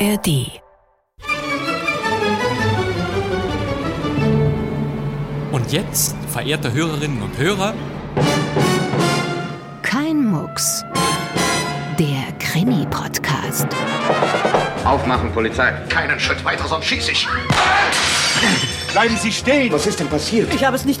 ARD. Und jetzt, verehrte Hörerinnen und Hörer, Kein Mucks. Der Krimi-Podcast. Aufmachen, Polizei. Keinen Schritt weiter, sonst schieße ich. Bleiben Sie stehen! Was ist denn passiert? Ich habe es nicht.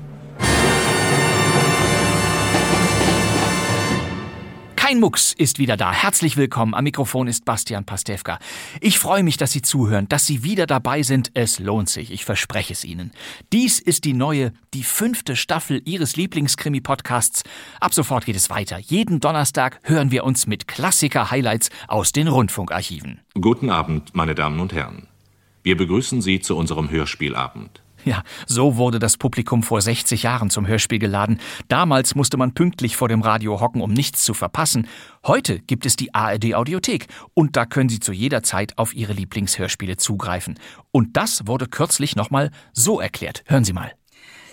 Kein Mucks ist wieder da. Herzlich willkommen. Am Mikrofon ist Bastian Pastewka. Ich freue mich, dass Sie zuhören, dass Sie wieder dabei sind. Es lohnt sich. Ich verspreche es Ihnen. Dies ist die neue, die fünfte Staffel Ihres Lieblingskrimi-Podcasts. Ab sofort geht es weiter. Jeden Donnerstag hören wir uns mit Klassiker-Highlights aus den Rundfunkarchiven. Guten Abend, meine Damen und Herren. Wir begrüßen Sie zu unserem Hörspielabend. Ja, so wurde das Publikum vor 60 Jahren zum Hörspiel geladen. Damals musste man pünktlich vor dem Radio hocken, um nichts zu verpassen. Heute gibt es die ARD Audiothek und da können Sie zu jeder Zeit auf Ihre Lieblingshörspiele zugreifen. Und das wurde kürzlich nochmal so erklärt. Hören Sie mal.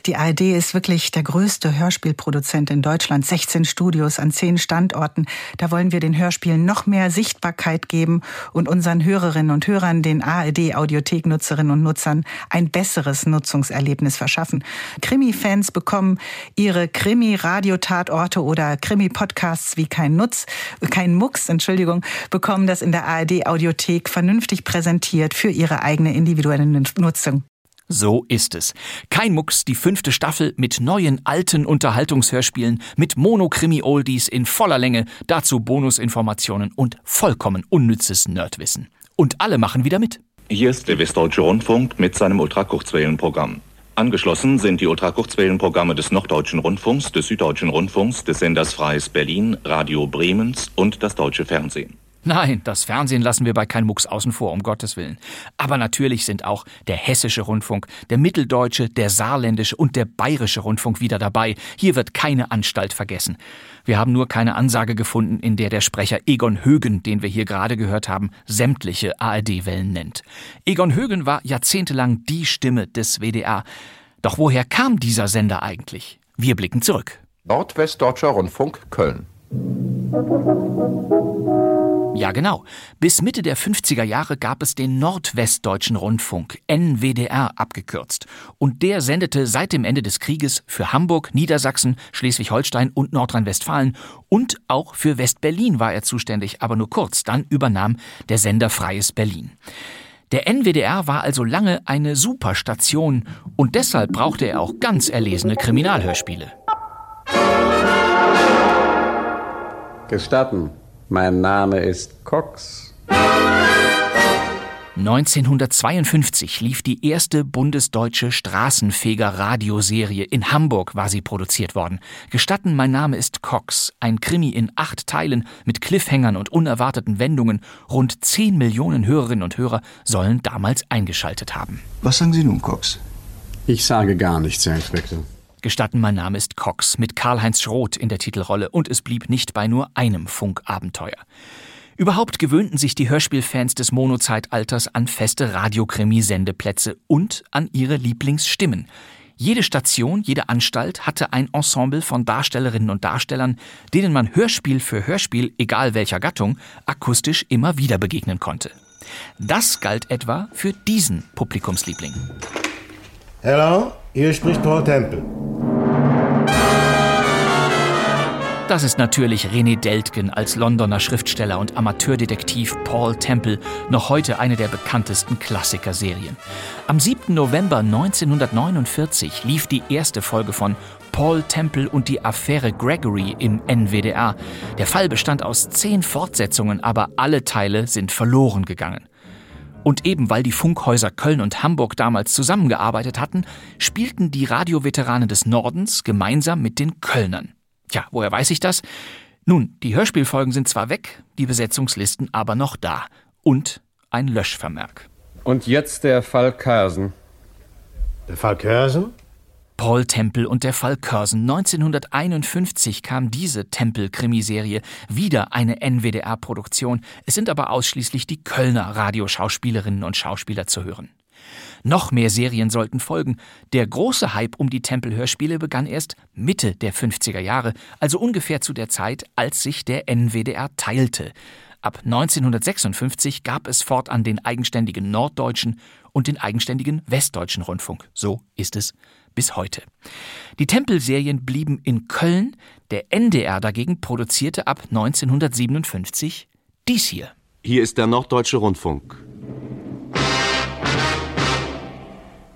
Die ARD ist wirklich der größte Hörspielproduzent in Deutschland. 16 Studios an 10 Standorten. Da wollen wir den Hörspielen noch mehr Sichtbarkeit geben und unseren Hörerinnen und Hörern, den ARD-Audiothek-Nutzerinnen und Nutzern, ein besseres Nutzungserlebnis verschaffen. Krimi-Fans bekommen ihre Krimi-Radiotatorte oder Krimi-Podcasts wie kein Nutz, kein Mucks, Entschuldigung, bekommen das in der ARD-Audiothek vernünftig präsentiert für ihre eigene individuelle Nutzung. So ist es. Kein Mucks, die fünfte Staffel mit neuen alten Unterhaltungshörspielen, mit Monokrimi-Oldies in voller Länge, dazu Bonusinformationen und vollkommen unnützes Nerdwissen. Und alle machen wieder mit. Hier ist der Westdeutsche Rundfunk mit seinem Ultrakurzwellenprogramm. Angeschlossen sind die Ultrakurzwellenprogramme des Norddeutschen Rundfunks, des Süddeutschen Rundfunks, des Senders Freies Berlin, Radio Bremens und das Deutsche Fernsehen. Nein, das Fernsehen lassen wir bei kein Mucks außen vor, um Gottes Willen. Aber natürlich sind auch der hessische Rundfunk, der mitteldeutsche, der saarländische und der bayerische Rundfunk wieder dabei. Hier wird keine Anstalt vergessen. Wir haben nur keine Ansage gefunden, in der der Sprecher Egon Högen, den wir hier gerade gehört haben, sämtliche ARD-Wellen nennt. Egon Högen war jahrzehntelang die Stimme des WDR. Doch woher kam dieser Sender eigentlich? Wir blicken zurück. Nordwestdeutscher Rundfunk Köln. Ja, genau. Bis Mitte der 50er Jahre gab es den Nordwestdeutschen Rundfunk, NWDR abgekürzt. Und der sendete seit dem Ende des Krieges für Hamburg, Niedersachsen, Schleswig-Holstein und Nordrhein-Westfalen und auch für West-Berlin war er zuständig, aber nur kurz. Dann übernahm der Sender Freies Berlin. Der NWDR war also lange eine Superstation und deshalb brauchte er auch ganz erlesene Kriminalhörspiele. Gestatten, mein Name ist Cox. 1952 lief die erste bundesdeutsche Straßenfeger-Radioserie. In Hamburg war sie produziert worden. Gestatten, mein Name ist Cox. Ein Krimi in acht Teilen mit Cliffhängern und unerwarteten Wendungen. Rund 10 Millionen Hörerinnen und Hörer sollen damals eingeschaltet haben. Was sagen Sie nun, Cox? Ich sage gar nichts, Herr Inspektor. Gestatten, mein Name ist Cox mit Karl-Heinz Schroth in der Titelrolle und es blieb nicht bei nur einem Funkabenteuer. Überhaupt gewöhnten sich die Hörspielfans des Mono-Zeitalters an feste Radiokrimi-Sendeplätze und an ihre Lieblingsstimmen. Jede Station, jede Anstalt hatte ein Ensemble von Darstellerinnen und Darstellern, denen man Hörspiel für Hörspiel, egal welcher Gattung, akustisch immer wieder begegnen konnte. Das galt etwa für diesen Publikumsliebling. Hello, hier spricht Paul Temple. Das ist natürlich René Deltgen als Londoner Schriftsteller und Amateurdetektiv Paul Temple, noch heute eine der bekanntesten Klassikerserien. Am 7. November 1949 lief die erste Folge von Paul Temple und die Affäre Gregory im NWDR. Der Fall bestand aus zehn Fortsetzungen, aber alle Teile sind verloren gegangen. Und eben weil die Funkhäuser Köln und Hamburg damals zusammengearbeitet hatten, spielten die Radioveteranen des Nordens gemeinsam mit den Kölnern. Tja, woher weiß ich das? Nun, die Hörspielfolgen sind zwar weg, die Besetzungslisten aber noch da. Und ein Löschvermerk. Und jetzt der Fall Kersen. Der Fall Kersen? Paul Tempel und der Fall Curzon. 1951 kam diese Tempel-Krimiserie, wieder eine NWDR-Produktion. Es sind aber ausschließlich die Kölner Radioschauspielerinnen und Schauspieler zu hören. Noch mehr Serien sollten folgen. Der große Hype um die Tempel-Hörspiele begann erst Mitte der 50er Jahre, also ungefähr zu der Zeit, als sich der NWDR teilte. Ab 1956 gab es fortan den eigenständigen Norddeutschen und den eigenständigen Westdeutschen Rundfunk. So ist es bis heute. Die Tempelserien blieben in Köln, der NDR dagegen produzierte ab 1957 dies hier. Hier ist der Norddeutsche Rundfunk.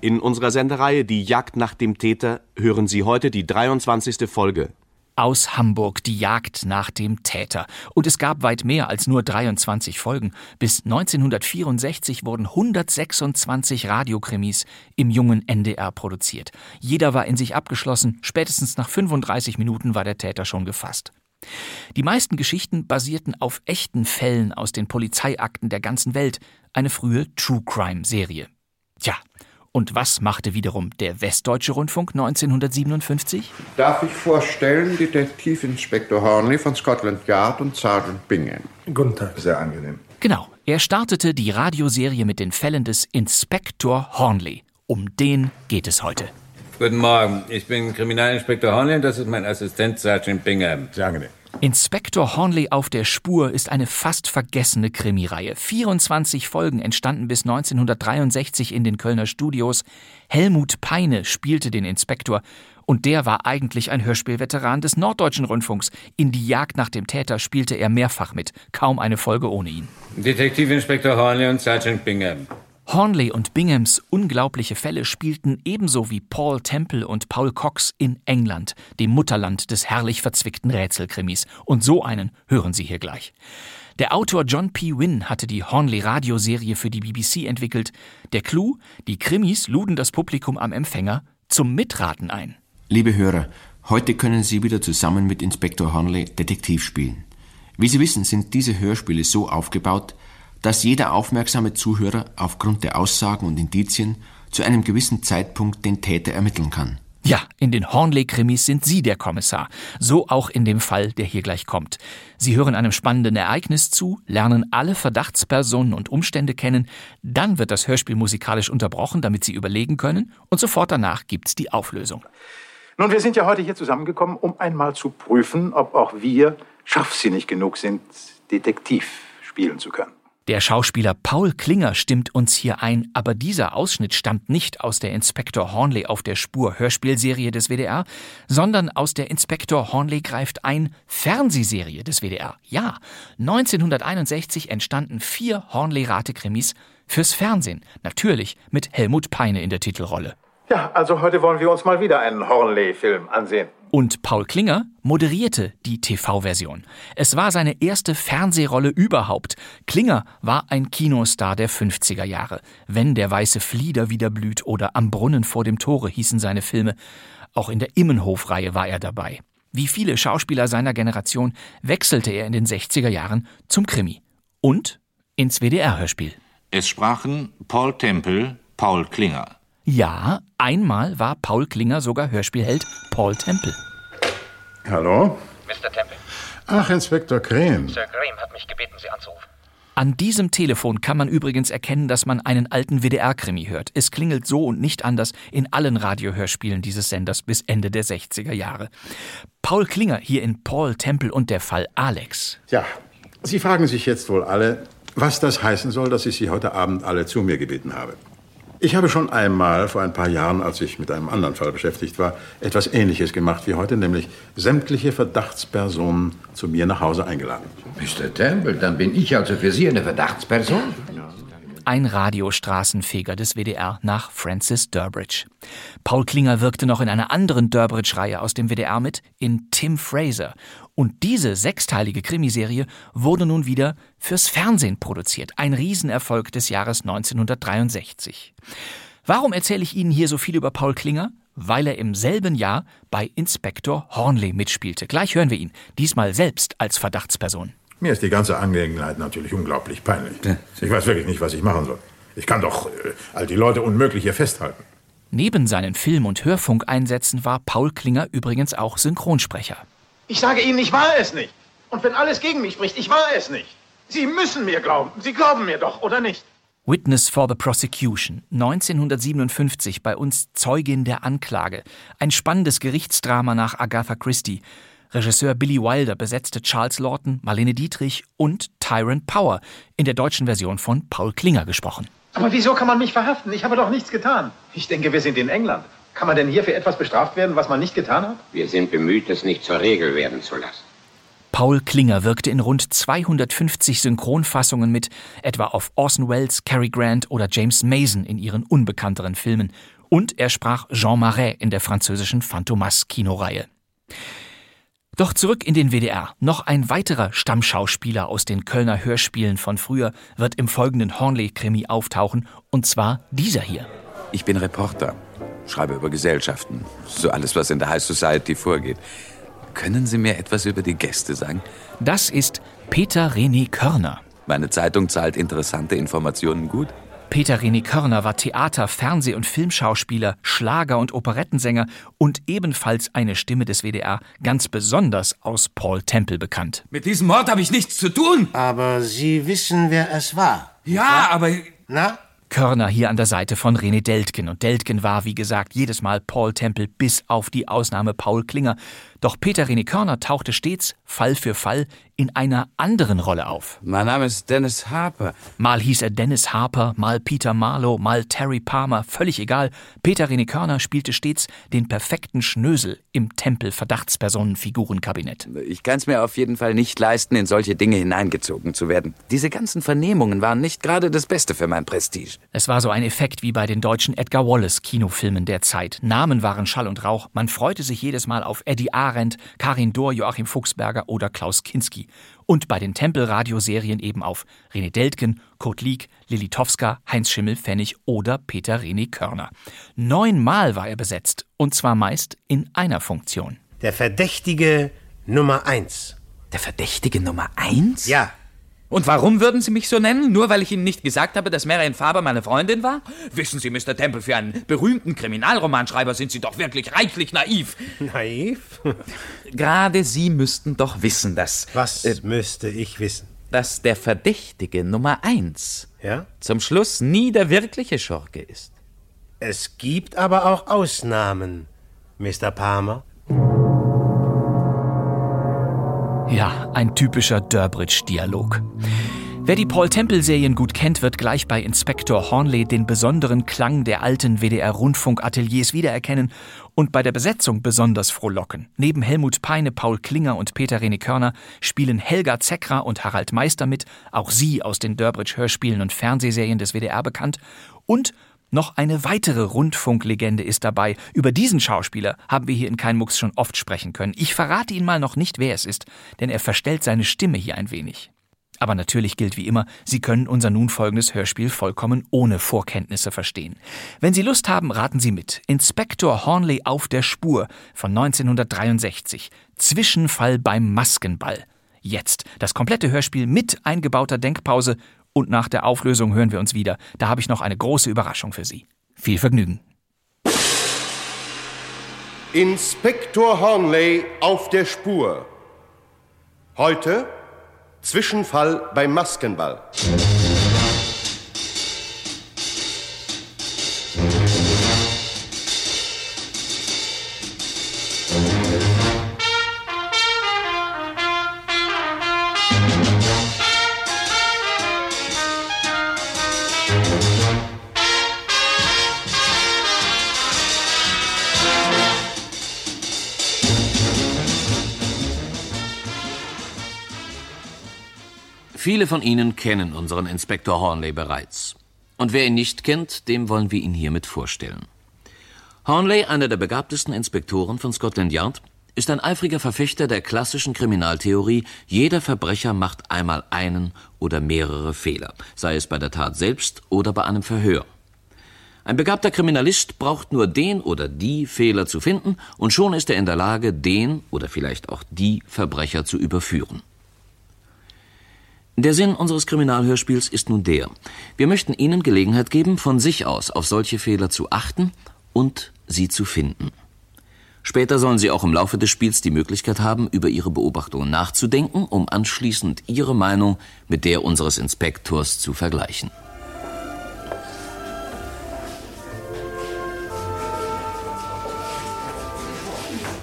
In unserer Sendereihe Die Jagd nach dem Täter hören Sie heute die 23. Folge aus Hamburg die Jagd nach dem Täter. Und es gab weit mehr als nur 23 Folgen. Bis 1964 wurden 126 Radiokrimis im jungen NDR produziert. Jeder war in sich abgeschlossen, spätestens nach 35 Minuten war der Täter schon gefasst. Die meisten Geschichten basierten auf echten Fällen aus den Polizeiakten der ganzen Welt, eine frühe True Crime Serie. Tja, und was machte wiederum der Westdeutsche Rundfunk 1957? Darf ich vorstellen, Detektivinspektor Hornley von Scotland Yard und Sergeant Bingham. Guten Tag. Sehr angenehm. Genau. Er startete die Radioserie mit den Fällen des Inspektor Hornley. Um den geht es heute. Guten Morgen. Ich bin Kriminalinspektor Hornley und das ist mein Assistent Sergeant Bingham. Sehr angenehm. Inspektor Hornley auf der Spur ist eine fast vergessene Krimireihe. 24 Folgen entstanden bis 1963 in den Kölner Studios. Helmut Peine spielte den Inspektor und der war eigentlich ein Hörspielveteran des Norddeutschen Rundfunks. In die Jagd nach dem Täter spielte er mehrfach mit, kaum eine Folge ohne ihn. Detektivinspektor Hornley und Sergeant Bingham. Hornley und Binghams unglaubliche Fälle spielten ebenso wie Paul Temple und Paul Cox in England, dem Mutterland des herrlich verzwickten Rätselkrimis. Und so einen hören Sie hier gleich. Der Autor John P. Wynne hatte die Hornley-Radioserie für die BBC entwickelt. Der Clou: Die Krimis luden das Publikum am Empfänger zum Mitraten ein. Liebe Hörer, heute können Sie wieder zusammen mit Inspektor Hornley Detektiv spielen. Wie Sie wissen, sind diese Hörspiele so aufgebaut, dass jeder aufmerksame Zuhörer aufgrund der Aussagen und Indizien zu einem gewissen Zeitpunkt den Täter ermitteln kann. Ja, in den Hornley-Krimis sind Sie der Kommissar. So auch in dem Fall, der hier gleich kommt. Sie hören einem spannenden Ereignis zu, lernen alle Verdachtspersonen und Umstände kennen, dann wird das Hörspiel musikalisch unterbrochen, damit Sie überlegen können, und sofort danach gibt's die Auflösung. Nun, wir sind ja heute hier zusammengekommen, um einmal zu prüfen, ob auch wir scharfsinnig genug sind, Detektiv spielen zu können. Der Schauspieler Paul Klinger stimmt uns hier ein, aber dieser Ausschnitt stammt nicht aus der Inspektor Hornley auf der Spur Hörspielserie des WDR, sondern aus der Inspektor Hornley greift ein Fernsehserie des WDR. Ja, 1961 entstanden vier Hornley-Rate-Krimis fürs Fernsehen, natürlich mit Helmut Peine in der Titelrolle. Ja, also heute wollen wir uns mal wieder einen Hornley-Film ansehen. Und Paul Klinger moderierte die TV-Version. Es war seine erste Fernsehrolle überhaupt. Klinger war ein Kinostar der 50er Jahre. Wenn der weiße Flieder wieder blüht oder Am Brunnen vor dem Tore hießen seine Filme. Auch in der Immenhof-Reihe war er dabei. Wie viele Schauspieler seiner Generation wechselte er in den 60er Jahren zum Krimi. Und ins WDR-Hörspiel. Es sprachen Paul Tempel, Paul Klinger. Ja, einmal war Paul Klinger sogar Hörspielheld Paul Temple. Hallo? Mr. Temple. Ach, Inspektor Krehm. Sir Graham hat mich gebeten, Sie anzurufen. An diesem Telefon kann man übrigens erkennen, dass man einen alten WDR-Krimi hört. Es klingelt so und nicht anders in allen Radiohörspielen dieses Senders bis Ende der 60er Jahre. Paul Klinger hier in Paul Temple und der Fall Alex. Ja, Sie fragen sich jetzt wohl alle, was das heißen soll, dass ich Sie heute Abend alle zu mir gebeten habe. Ich habe schon einmal vor ein paar Jahren, als ich mit einem anderen Fall beschäftigt war, etwas Ähnliches gemacht wie heute, nämlich sämtliche Verdachtspersonen zu mir nach Hause eingeladen. Mr. Temple, dann bin ich also für Sie eine Verdachtsperson? Ein Radiostraßenfeger des WDR nach Francis Durbridge. Paul Klinger wirkte noch in einer anderen Durbridge-Reihe aus dem WDR mit, in Tim Fraser. Und diese sechsteilige Krimiserie wurde nun wieder fürs Fernsehen produziert. Ein Riesenerfolg des Jahres 1963. Warum erzähle ich Ihnen hier so viel über Paul Klinger? Weil er im selben Jahr bei Inspektor Hornley mitspielte. Gleich hören wir ihn, diesmal selbst als Verdachtsperson. Mir ist die ganze Angelegenheit natürlich unglaublich peinlich. Ich weiß wirklich nicht, was ich machen soll. Ich kann doch äh, all die Leute unmöglich hier festhalten. Neben seinen Film- und Hörfunkeinsätzen war Paul Klinger übrigens auch Synchronsprecher. Ich sage Ihnen, ich war es nicht. Und wenn alles gegen mich spricht, ich war es nicht. Sie müssen mir glauben. Sie glauben mir doch, oder nicht? Witness for the Prosecution, 1957 bei uns Zeugin der Anklage. Ein spannendes Gerichtsdrama nach Agatha Christie. Regisseur Billy Wilder besetzte Charles Lawton, Marlene Dietrich und Tyrant Power, in der deutschen Version von Paul Klinger gesprochen. Aber wieso kann man mich verhaften? Ich habe doch nichts getan. Ich denke, wir sind in England. Kann man denn hier für etwas bestraft werden, was man nicht getan hat? Wir sind bemüht, es nicht zur Regel werden zu lassen. Paul Klinger wirkte in rund 250 Synchronfassungen mit, etwa auf Orson Welles, Cary Grant oder James Mason in ihren unbekannteren Filmen. Und er sprach Jean Marais in der französischen Phantomas-Kinoreihe. Doch zurück in den WDR. Noch ein weiterer Stammschauspieler aus den Kölner Hörspielen von früher wird im folgenden Hornley-Krimi auftauchen, und zwar dieser hier. Ich bin Reporter, schreibe über Gesellschaften, so alles, was in der High Society vorgeht. Können Sie mir etwas über die Gäste sagen? Das ist Peter René Körner. Meine Zeitung zahlt interessante Informationen gut. Peter René Körner war Theater-, Fernseh- und Filmschauspieler, Schlager- und Operettensänger und ebenfalls eine Stimme des WDR, ganz besonders aus Paul Temple bekannt. Mit diesem Mord habe ich nichts zu tun. Aber Sie wissen, wer es war. Ja, aber. Na? Körner hier an der Seite von René Deltgen. Und Deltgen war, wie gesagt, jedes Mal Paul Temple bis auf die Ausnahme Paul Klinger. Doch Peter René Körner tauchte stets, Fall für Fall, in einer anderen Rolle auf. Mein Name ist Dennis Harper. Mal hieß er Dennis Harper, mal Peter Marlowe, mal Terry Palmer, völlig egal. Peter René Körner spielte stets den perfekten Schnösel im Tempel-Verdachtspersonenfigurenkabinett. Ich kann es mir auf jeden Fall nicht leisten, in solche Dinge hineingezogen zu werden. Diese ganzen Vernehmungen waren nicht gerade das Beste für mein Prestige. Es war so ein Effekt wie bei den deutschen Edgar Wallace-Kinofilmen der Zeit. Namen waren Schall und Rauch. Man freute sich jedes Mal auf Eddie Arendt, Karin Dohr, Joachim Fuchsberger oder Klaus Kinski. Und bei den Tempel-Radioserien eben auf René Deltgen, Kurt Lieck, Lilly Towska, Heinz Schimmel-Pfennig oder Peter René Körner. Neunmal war er besetzt. Und zwar meist in einer Funktion. Der Verdächtige Nummer eins. Der Verdächtige Nummer eins? Ja. Und warum würden Sie mich so nennen? Nur weil ich Ihnen nicht gesagt habe, dass Marion Faber meine Freundin war? Wissen Sie, Mr. Temple, für einen berühmten Kriminalromanschreiber sind Sie doch wirklich reichlich naiv. Naiv? Gerade Sie müssten doch wissen, dass. Was äh, müsste ich wissen? Dass der Verdächtige Nummer eins ja? zum Schluss nie der wirkliche Schurke ist. Es gibt aber auch Ausnahmen, Mr. Palmer. Ja, ein typischer Durbridge-Dialog. Wer die Paul Temple-Serien gut kennt, wird gleich bei Inspektor Hornley den besonderen Klang der alten WDR-Rundfunkateliers wiedererkennen und bei der Besetzung besonders frohlocken. Neben Helmut Peine, Paul Klinger und Peter René Körner spielen Helga Zeckra und Harald Meister mit, auch sie aus den Durbridge-Hörspielen und Fernsehserien des WDR bekannt, und noch eine weitere Rundfunklegende ist dabei. Über diesen Schauspieler haben wir hier in Kein Mucks schon oft sprechen können. Ich verrate Ihnen mal noch nicht, wer es ist, denn er verstellt seine Stimme hier ein wenig. Aber natürlich gilt wie immer, Sie können unser nun folgendes Hörspiel vollkommen ohne Vorkenntnisse verstehen. Wenn Sie Lust haben, raten Sie mit. Inspektor Hornley auf der Spur von 1963. Zwischenfall beim Maskenball. Jetzt das komplette Hörspiel mit eingebauter Denkpause und nach der Auflösung hören wir uns wieder. Da habe ich noch eine große Überraschung für Sie. Viel Vergnügen. Inspektor Hornley auf der Spur. Heute Zwischenfall beim Maskenball. Viele von Ihnen kennen unseren Inspektor Hornley bereits. Und wer ihn nicht kennt, dem wollen wir ihn hiermit vorstellen. Hornley, einer der begabtesten Inspektoren von Scotland Yard, ist ein eifriger Verfechter der klassischen Kriminaltheorie, jeder Verbrecher macht einmal einen oder mehrere Fehler, sei es bei der Tat selbst oder bei einem Verhör. Ein begabter Kriminalist braucht nur den oder die Fehler zu finden, und schon ist er in der Lage, den oder vielleicht auch die Verbrecher zu überführen. Der Sinn unseres Kriminalhörspiels ist nun der. Wir möchten Ihnen Gelegenheit geben, von sich aus auf solche Fehler zu achten und sie zu finden. Später sollen sie auch im Laufe des Spiels die Möglichkeit haben, über ihre Beobachtungen nachzudenken, um anschließend ihre Meinung mit der unseres Inspektors zu vergleichen.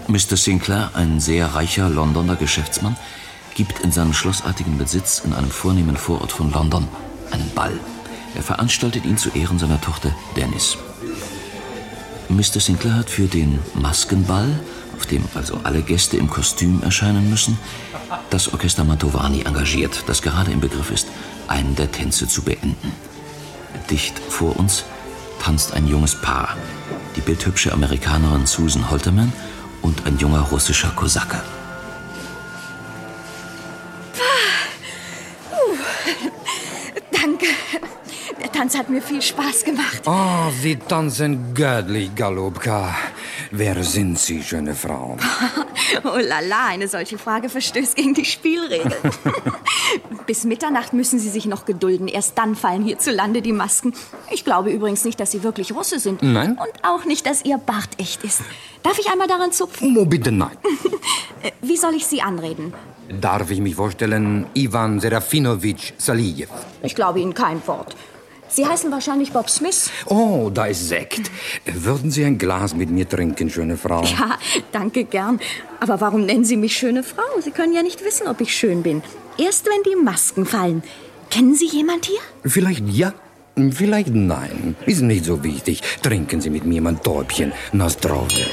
Mr. Sinclair, ein sehr reicher Londoner Geschäftsmann, gibt in seinem schlossartigen Besitz in einem vornehmen Vorort von London einen Ball. Er veranstaltet ihn zu Ehren seiner Tochter Dennis. Mr. Sinclair hat für den Maskenball, auf dem also alle Gäste im Kostüm erscheinen müssen, das Orchester Mantovani engagiert, das gerade im Begriff ist, einen der Tänze zu beenden. Dicht vor uns tanzt ein junges Paar, die bildhübsche Amerikanerin Susan Holterman und ein junger russischer Kosake. Tanz hat mir viel Spaß gemacht. Oh, Sie tanzen göttlich, Galubka. Wer sind Sie, schöne Frau? Oh la la, eine solche Frage verstößt gegen die Spielregeln. Bis Mitternacht müssen Sie sich noch gedulden. Erst dann fallen hierzulande die Masken. Ich glaube übrigens nicht, dass Sie wirklich Russe sind. Nein? Und auch nicht, dass Ihr Bart echt ist. Darf ich einmal daran zupfen? Oh, bitte nein. Äh, Wie soll ich Sie anreden? Darf ich mich vorstellen, Ivan Serafinovich Salijew? Ich glaube Ihnen kein Wort. Sie heißen wahrscheinlich Bob Smith. Oh, da ist Sekt. Würden Sie ein Glas mit mir trinken, schöne Frau? Ja, danke gern. Aber warum nennen Sie mich schöne Frau? Sie können ja nicht wissen, ob ich schön bin. Erst wenn die Masken fallen. Kennen Sie jemand hier? Vielleicht ja, vielleicht nein. Ist nicht so wichtig. Trinken Sie mit mir mein Täubchen. Na zdrowie.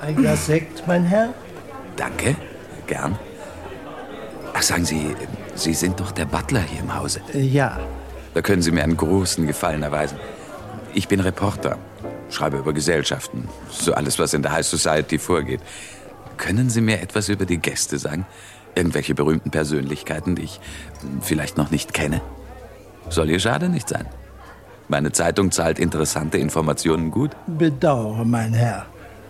Ein Glas Sekt, mein Herr? Danke, gern. Ach, sagen Sie, Sie sind doch der Butler hier im Hause. Äh, Ja. Da können Sie mir einen großen Gefallen erweisen. Ich bin Reporter, schreibe über Gesellschaften, so alles, was in der High Society vorgeht. Können Sie mir etwas über die Gäste sagen? Irgendwelche berühmten Persönlichkeiten, die ich vielleicht noch nicht kenne? Soll Ihr Schade nicht sein. Meine Zeitung zahlt interessante Informationen gut. Bedauere, mein Herr.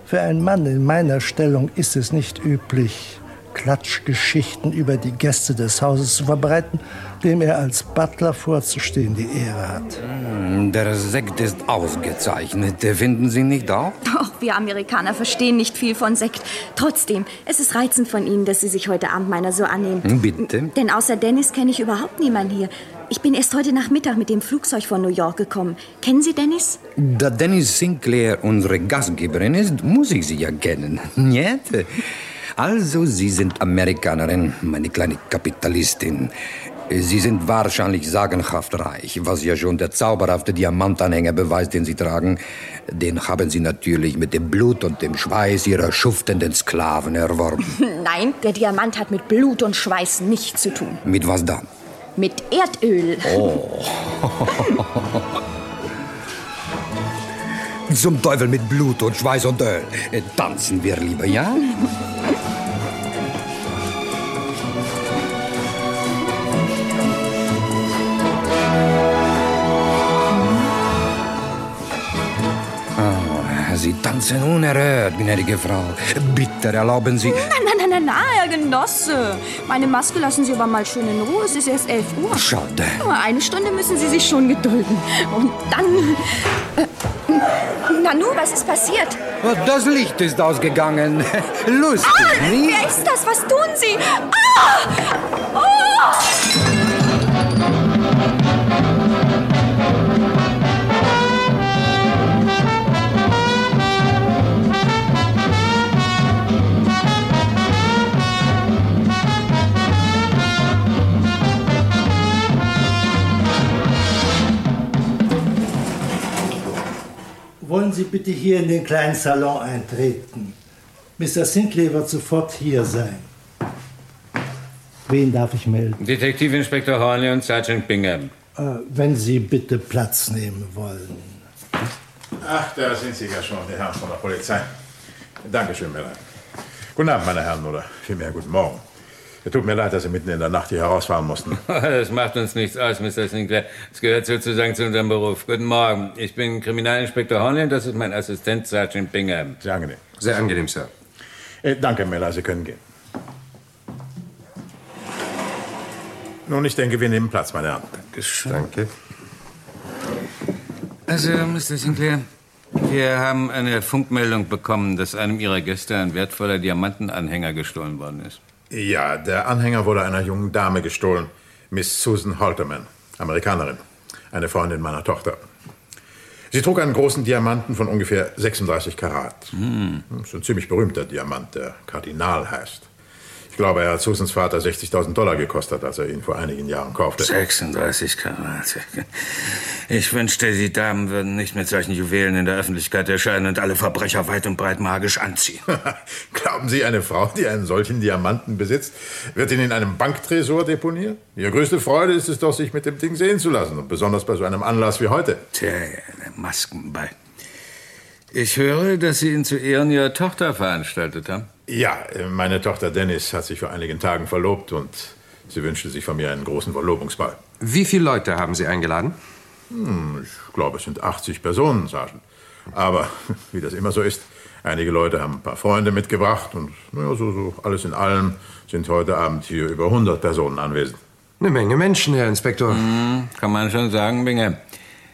Für einen Mann in meiner Stellung ist es nicht üblich, Klatschgeschichten über die Gäste des Hauses zu verbreiten, dem er als Butler vorzustehen die Ehre hat. Hm, Der Sekt ist ausgezeichnet. Finden Sie nicht auch? Doch, wir Amerikaner verstehen nicht viel von Sekt. Trotzdem, es ist reizend von Ihnen, dass Sie sich heute Abend meiner so annehmen. Hm, Bitte? Denn außer Dennis kenne ich überhaupt niemanden hier. Ich bin erst heute Nachmittag mit dem Flugzeug von New York gekommen. Kennen Sie Dennis? Da Dennis Sinclair unsere Gastgeberin ist, muss ich sie ja kennen. Nicht? Also, Sie sind Amerikanerin, meine kleine Kapitalistin. Sie sind wahrscheinlich sagenhaft reich, was ja schon der zauberhafte Diamantanhänger beweist, den Sie tragen. Den haben Sie natürlich mit dem Blut und dem Schweiß Ihrer schuftenden Sklaven erworben. Nein, der Diamant hat mit Blut und Schweiß nichts zu tun. Mit was dann? Mit Erdöl. Oh. Zum Teufel mit Blut und Schweiß und Öl. Tanzen wir lieber, ja? tanzen unerhört, gnädige Frau. Bitte erlauben Sie. Nein, nein, nein, nein, nein, Herr Genosse. Meine Maske lassen Sie aber mal schön in Ruhe. Es ist erst 11 Uhr. Schade. Nur eine Stunde müssen Sie sich schon gedulden. Und dann... Äh, Nanu, was ist passiert? Oh, Das Licht ist ausgegangen. Lustig, Ah, nicht? wer ist das? Was tun Sie? Ah! Oh! Wollen Sie bitte hier in den kleinen Salon eintreten? Mr. Sinclair wird sofort hier sein. Wen darf ich melden? Detektivinspektor Horley und Sergeant Bingham. Äh, wenn Sie bitte Platz nehmen wollen. Ach, da sind Sie ja schon, die Herren von der Polizei. Dankeschön, Männer. Guten Abend, meine Herren, oder vielmehr guten Morgen. Es tut mir leid, dass Sie mitten in der Nacht hier herausfahren mussten. Das macht uns nichts aus, Mr. Sinclair. Das gehört sozusagen zu unserem Beruf. Guten Morgen. Ich bin Kriminalinspektor Horley und das ist mein Assistent Sergeant Bingham. Sehr angenehm. Sehr angenehm, Sir. Äh, danke, Miller, Sie können gehen. Nun, ich denke, wir nehmen Platz, meine Herren. Dankeschön. Danke. Also, Mr. Sinclair, wir haben eine Funkmeldung bekommen, dass einem Ihrer Gäste ein wertvoller Diamantenanhänger gestohlen worden ist. Ja, der Anhänger wurde einer jungen Dame gestohlen. Miss Susan Halterman, Amerikanerin. Eine Freundin meiner Tochter. Sie trug einen großen Diamanten von ungefähr 36 Karat. Hm. Das ist ein ziemlich berühmter Diamant, der Kardinal heißt. Ich glaube, er hat Susans Vater 60.000 Dollar gekostet, als er ihn vor einigen Jahren kaufte. 36 Karat. Ich wünschte, die Damen würden nicht mit solchen Juwelen in der Öffentlichkeit erscheinen und alle Verbrecher weit und breit magisch anziehen. Glauben Sie, eine Frau, die einen solchen Diamanten besitzt, wird ihn in einem Banktresor deponieren? Ihre größte Freude ist es doch, sich mit dem Ding sehen zu lassen. Und besonders bei so einem Anlass wie heute. Tja, der Maskenball. Ich höre, dass Sie ihn zu Ehren Ihrer Tochter veranstaltet haben. Ja, äh, meine Tochter Dennis hat sich vor einigen Tagen verlobt und sie wünschte sich von mir einen großen Verlobungsball. Wie viele Leute haben Sie eingeladen? Hm, ich glaube, es sind 80 Personen, Sergeant. Aber wie das immer so ist, einige Leute haben ein paar Freunde mitgebracht und naja, so, so alles in allem sind heute Abend hier über 100 Personen anwesend. Eine Menge Menschen, Herr Inspektor. Hm, kann man schon sagen, Binge.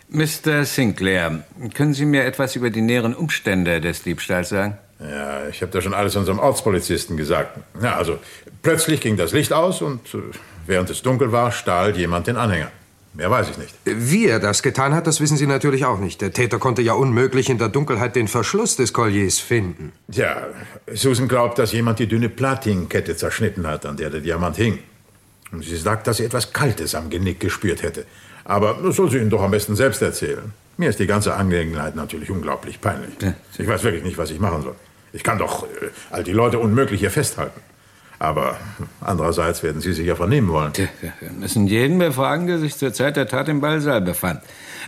Mr. Sinclair, können Sie mir etwas über die näheren Umstände des Diebstahls sagen? Ja, ich habe da schon alles unserem Ortspolizisten gesagt. Ja, also plötzlich ging das Licht aus und äh, während es dunkel war, stahl jemand den Anhänger. Mehr weiß ich nicht. Wie er das getan hat, das wissen Sie natürlich auch nicht. Der Täter konnte ja unmöglich in der Dunkelheit den Verschluss des Colliers finden. Tja, Susan glaubt, dass jemand die dünne Platinkette zerschnitten hat, an der der Diamant hing. Und sie sagt, dass sie etwas Kaltes am Genick gespürt hätte. Aber das soll sie Ihnen doch am besten selbst erzählen. Mir ist die ganze Angelegenheit natürlich unglaublich peinlich. Ich weiß wirklich nicht, was ich machen soll. Ich kann doch äh, all die Leute unmöglich hier festhalten. Aber andererseits werden Sie sich ja vernehmen wollen. Wir müssen jeden befragen, der sich zur Zeit der Tat im Ballsaal befand.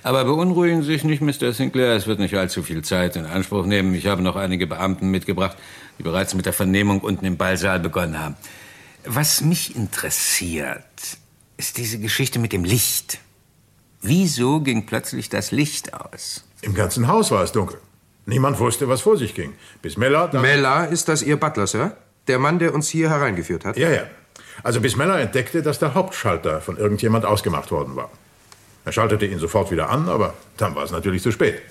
Aber beunruhigen Sie sich nicht, Mr. Sinclair. Es wird nicht allzu viel Zeit in Anspruch nehmen. Ich habe noch einige Beamten mitgebracht, die bereits mit der Vernehmung unten im Ballsaal begonnen haben. Was mich interessiert, ist diese Geschichte mit dem Licht. Wieso ging plötzlich das Licht aus? Im ganzen Haus war es dunkel. Niemand wusste, was vor sich ging. Bis Mella dann... Mella, ist das Ihr Butler, Sir? Der Mann, der uns hier hereingeführt hat? Ja, ja. Also bis Mella entdeckte, dass der Hauptschalter von irgendjemand ausgemacht worden war. Er schaltete ihn sofort wieder an, aber dann war es natürlich zu spät.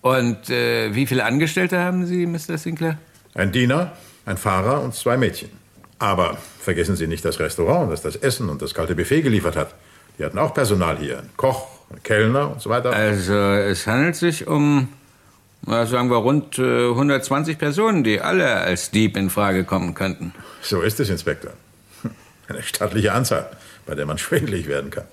Und äh, wie viele Angestellte haben Sie, Mr. Sinclair? Ein Diener, ein Fahrer und zwei Mädchen. Aber vergessen Sie nicht das Restaurant, das das Essen und das kalte Buffet geliefert hat. Die hatten auch Personal hier. Ein Koch, ein Kellner und so weiter. Also, es handelt sich um, na, sagen wir, rund äh, 120 Personen, die alle als Dieb in Frage kommen könnten. So ist es, Inspektor. Eine stattliche Anzahl, bei der man schwindelig werden kann.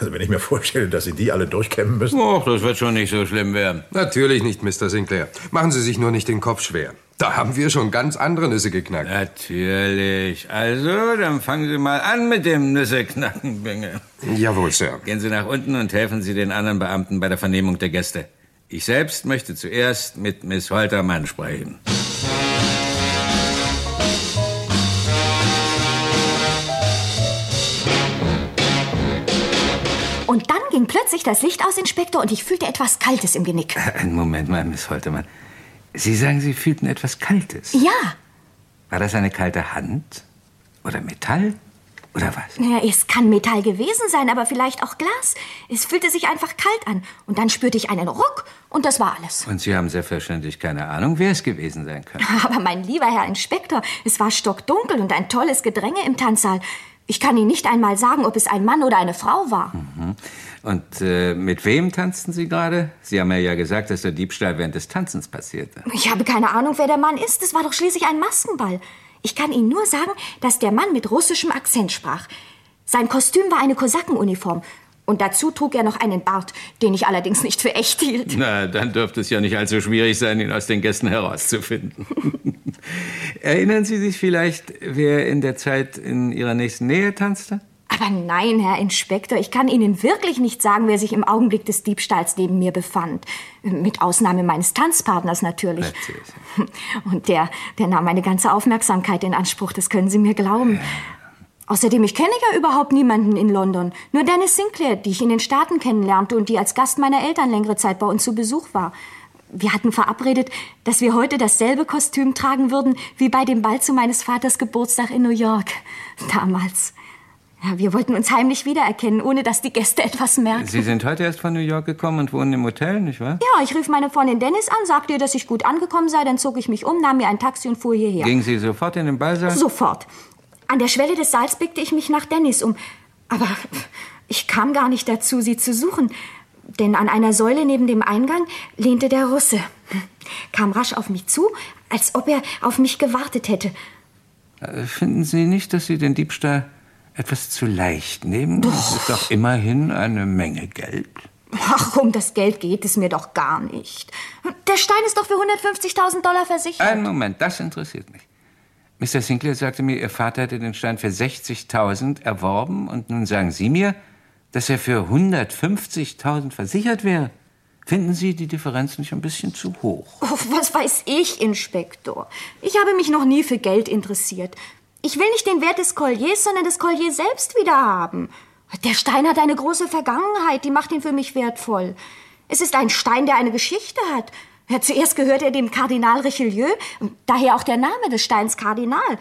Also, wenn ich mir vorstelle, dass Sie die alle durchkämmen müssen. Och, das wird schon nicht so schlimm werden. Natürlich nicht, Mr. Sinclair. Machen Sie sich nur nicht den Kopf schwer. Da haben wir schon ganz andere Nüsse geknackt. Natürlich. Also, dann fangen Sie mal an mit dem Nüsseknacken, Binge. Jawohl, Sir. Gehen Sie nach unten und helfen Sie den anderen Beamten bei der Vernehmung der Gäste. Ich selbst möchte zuerst mit Miss Holtermann sprechen. Und dann ging plötzlich das Licht aus, Inspektor, und ich fühlte etwas Kaltes im Genick. Einen Moment mal, Miss Holtermann. Sie sagen, Sie fühlten etwas Kaltes. Ja, War das eine kalte Hand? Oder Metall? Oder was? naja, es kann Metall gewesen sein, aber vielleicht auch Glas. Es fühlte sich einfach kalt an. Und dann spürte ich einen Ruck und das war alles. Und Sie haben selbstverständlich keine Ahnung, wer es gewesen sein könnte. Aber mein lieber Herr Inspektor, es war stockdunkel und ein tolles Gedränge im Tanzsaal. Ich kann Ihnen nicht einmal sagen, ob es ein Mann oder eine Frau war. Mhm. Und äh, mit wem tanzten Sie gerade? Sie haben mir ja gesagt, dass der Diebstahl während des Tanzens passierte. Ich habe keine Ahnung, wer der Mann ist. Es war doch schließlich ein Maskenball. Ich kann Ihnen nur sagen, dass der Mann mit russischem Akzent sprach. Sein Kostüm war eine Kosakenuniform. Und dazu trug er noch einen Bart, den ich allerdings nicht für echt hielt. Na, dann dürfte es ja nicht allzu schwierig sein, ihn aus den Gästen herauszufinden. Erinnern Sie sich vielleicht, wer in der Zeit in Ihrer nächsten Nähe tanzte? Aber nein, Herr Inspektor, ich kann Ihnen wirklich nicht sagen, wer sich im Augenblick des Diebstahls neben mir befand. Mit Ausnahme meines Tanzpartners natürlich. Und der, der nahm meine ganze Aufmerksamkeit in Anspruch, das können Sie mir glauben. Außerdem, ich kenne ja überhaupt niemanden in London. Nur Dennis Sinclair, die ich in den Staaten kennenlernte und die als Gast meiner Eltern längere Zeit bei uns zu Besuch war. Wir hatten verabredet, dass wir heute dasselbe Kostüm tragen würden wie bei dem Ball zu meines Vaters Geburtstag in New York. Damals. Ja, wir wollten uns heimlich wiedererkennen, ohne dass die Gäste etwas merken. Sie sind heute erst von New York gekommen und wohnen im Hotel, nicht wahr? Ja, ich rief meine Freundin Dennis an, sagte ihr, dass ich gut angekommen sei, dann zog ich mich um, nahm mir ein Taxi und fuhr hierher. Gingen Sie sofort in den Ballsaal? Sofort. An der Schwelle des Saals blickte ich mich nach Dennis um. Aber ich kam gar nicht dazu, sie zu suchen. Denn an einer Säule neben dem Eingang lehnte der Russe. Kam rasch auf mich zu, als ob er auf mich gewartet hätte. Äh, Finden Sie nicht, dass Sie den Diebstahl etwas zu leicht nehmen? Das ist doch immerhin eine Menge Geld. Ach, um das Geld geht es mir doch gar nicht. Der Stein ist doch für 150.000 Dollar versichert. Einen Moment, das interessiert mich. Mr. Sinclair sagte mir, Ihr Vater hätte den Stein für 60.000 erworben und nun sagen Sie mir, dass er für 150.000 versichert wäre. Finden Sie die Differenz nicht ein bisschen zu hoch? Oh, was weiß ich, Inspektor? Ich habe mich noch nie für Geld interessiert. Ich will nicht den Wert des Colliers, sondern das Collier selbst wieder haben. Der Stein hat eine große Vergangenheit, die macht ihn für mich wertvoll. Es ist ein Stein, der eine Geschichte hat. Ja, zuerst gehört er dem Kardinal Richelieu, daher auch der Name des Steins Kardinal.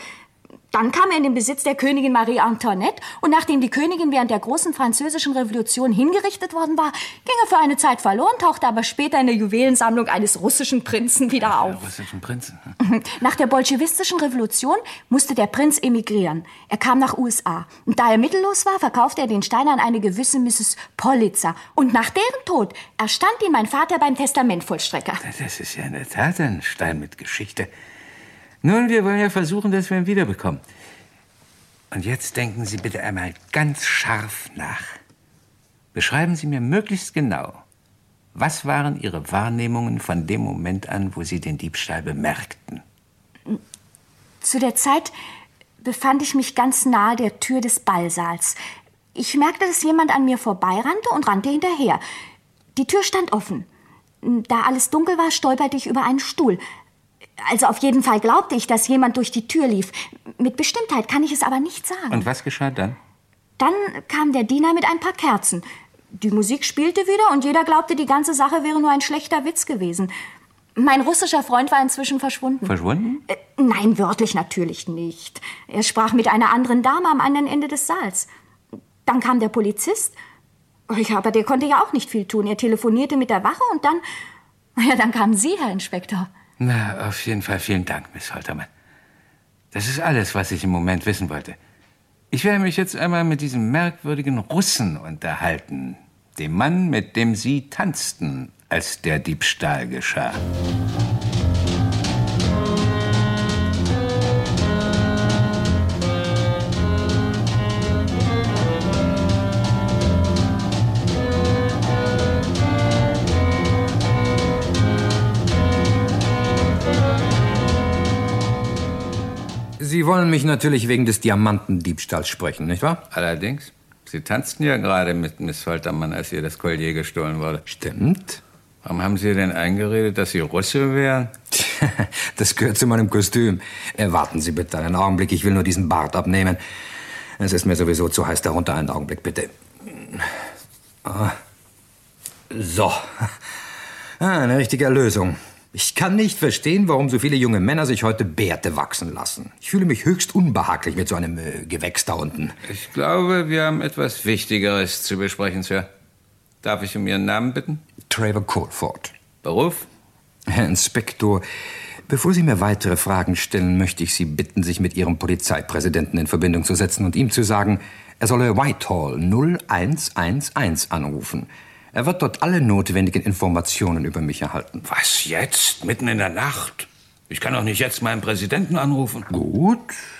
Dann kam er in den Besitz der Königin Marie Antoinette und nachdem die Königin während der großen französischen Revolution hingerichtet worden war, ging er für eine Zeit verloren, tauchte aber später in der Juwelensammlung eines russischen Prinzen wieder auf. Russischen Prinzen? Nach der bolschewistischen Revolution musste der Prinz emigrieren. Er kam nach USA. Und da er mittellos war, verkaufte er den Stein an eine gewisse Mrs. Politzer. Und nach deren Tod erstand ihm mein Vater beim Testamentvollstrecker. Das ist ja in der Tat ein Stein mit Geschichte. Nun, wir wollen ja versuchen, dass wir ihn wiederbekommen. Und jetzt denken Sie bitte einmal ganz scharf nach. Beschreiben Sie mir möglichst genau, was waren Ihre Wahrnehmungen von dem Moment an, wo Sie den Diebstahl bemerkten? Zu der Zeit befand ich mich ganz nahe der Tür des Ballsaals. Ich merkte, dass jemand an mir vorbeirannte und rannte hinterher. Die Tür stand offen. Da alles dunkel war, stolperte ich über einen Stuhl. Also auf jeden Fall glaubte ich, dass jemand durch die Tür lief. Mit Bestimmtheit kann ich es aber nicht sagen. Und was geschah dann? Dann kam der Diener mit ein paar Kerzen. Die Musik spielte wieder und jeder glaubte, die ganze Sache wäre nur ein schlechter Witz gewesen. Mein russischer Freund war inzwischen verschwunden. Verschwunden? Äh, nein, wörtlich natürlich nicht. Er sprach mit einer anderen Dame am anderen Ende des Saals. Dann kam der Polizist. Ja, aber der konnte ja auch nicht viel tun. Er telefonierte mit der Wache und dann. Ja, dann kamen Sie, Herr Inspektor. Na, auf jeden Fall vielen Dank, Miss Holtermann. Das ist alles, was ich im Moment wissen wollte. Ich werde mich jetzt einmal mit diesem merkwürdigen Russen unterhalten. Dem Mann, mit dem Sie tanzten, als der Diebstahl geschah. Sie wollen mich natürlich wegen des Diamantendiebstahls sprechen, nicht wahr? Allerdings. Sie tanzten ja gerade mit Miss Holtermann, als ihr das Collier gestohlen wurde. Stimmt. Warum haben Sie denn eingeredet, dass Sie Russe wären? Das gehört zu meinem Kostüm. Äh, warten Sie bitte einen Augenblick, ich will nur diesen Bart abnehmen. Es ist mir sowieso zu heiß darunter. Einen Augenblick, bitte. Ah. So. Ah, eine richtige Erlösung. Ich kann nicht verstehen, warum so viele junge Männer sich heute Bärte wachsen lassen. Ich fühle mich höchst unbehaglich mit so einem äh, Gewächs da unten. Ich glaube, wir haben etwas Wichtigeres zu besprechen, Sir. Darf ich um Ihren Namen bitten? Trevor Colford. Beruf? Herr Inspektor, bevor Sie mir weitere Fragen stellen, möchte ich Sie bitten, sich mit Ihrem Polizeipräsidenten in Verbindung zu setzen und ihm zu sagen, er solle Whitehall 0111 anrufen. Er wird dort alle notwendigen Informationen über mich erhalten. Was jetzt? Mitten in der Nacht? Ich kann doch nicht jetzt meinen Präsidenten anrufen. Gut,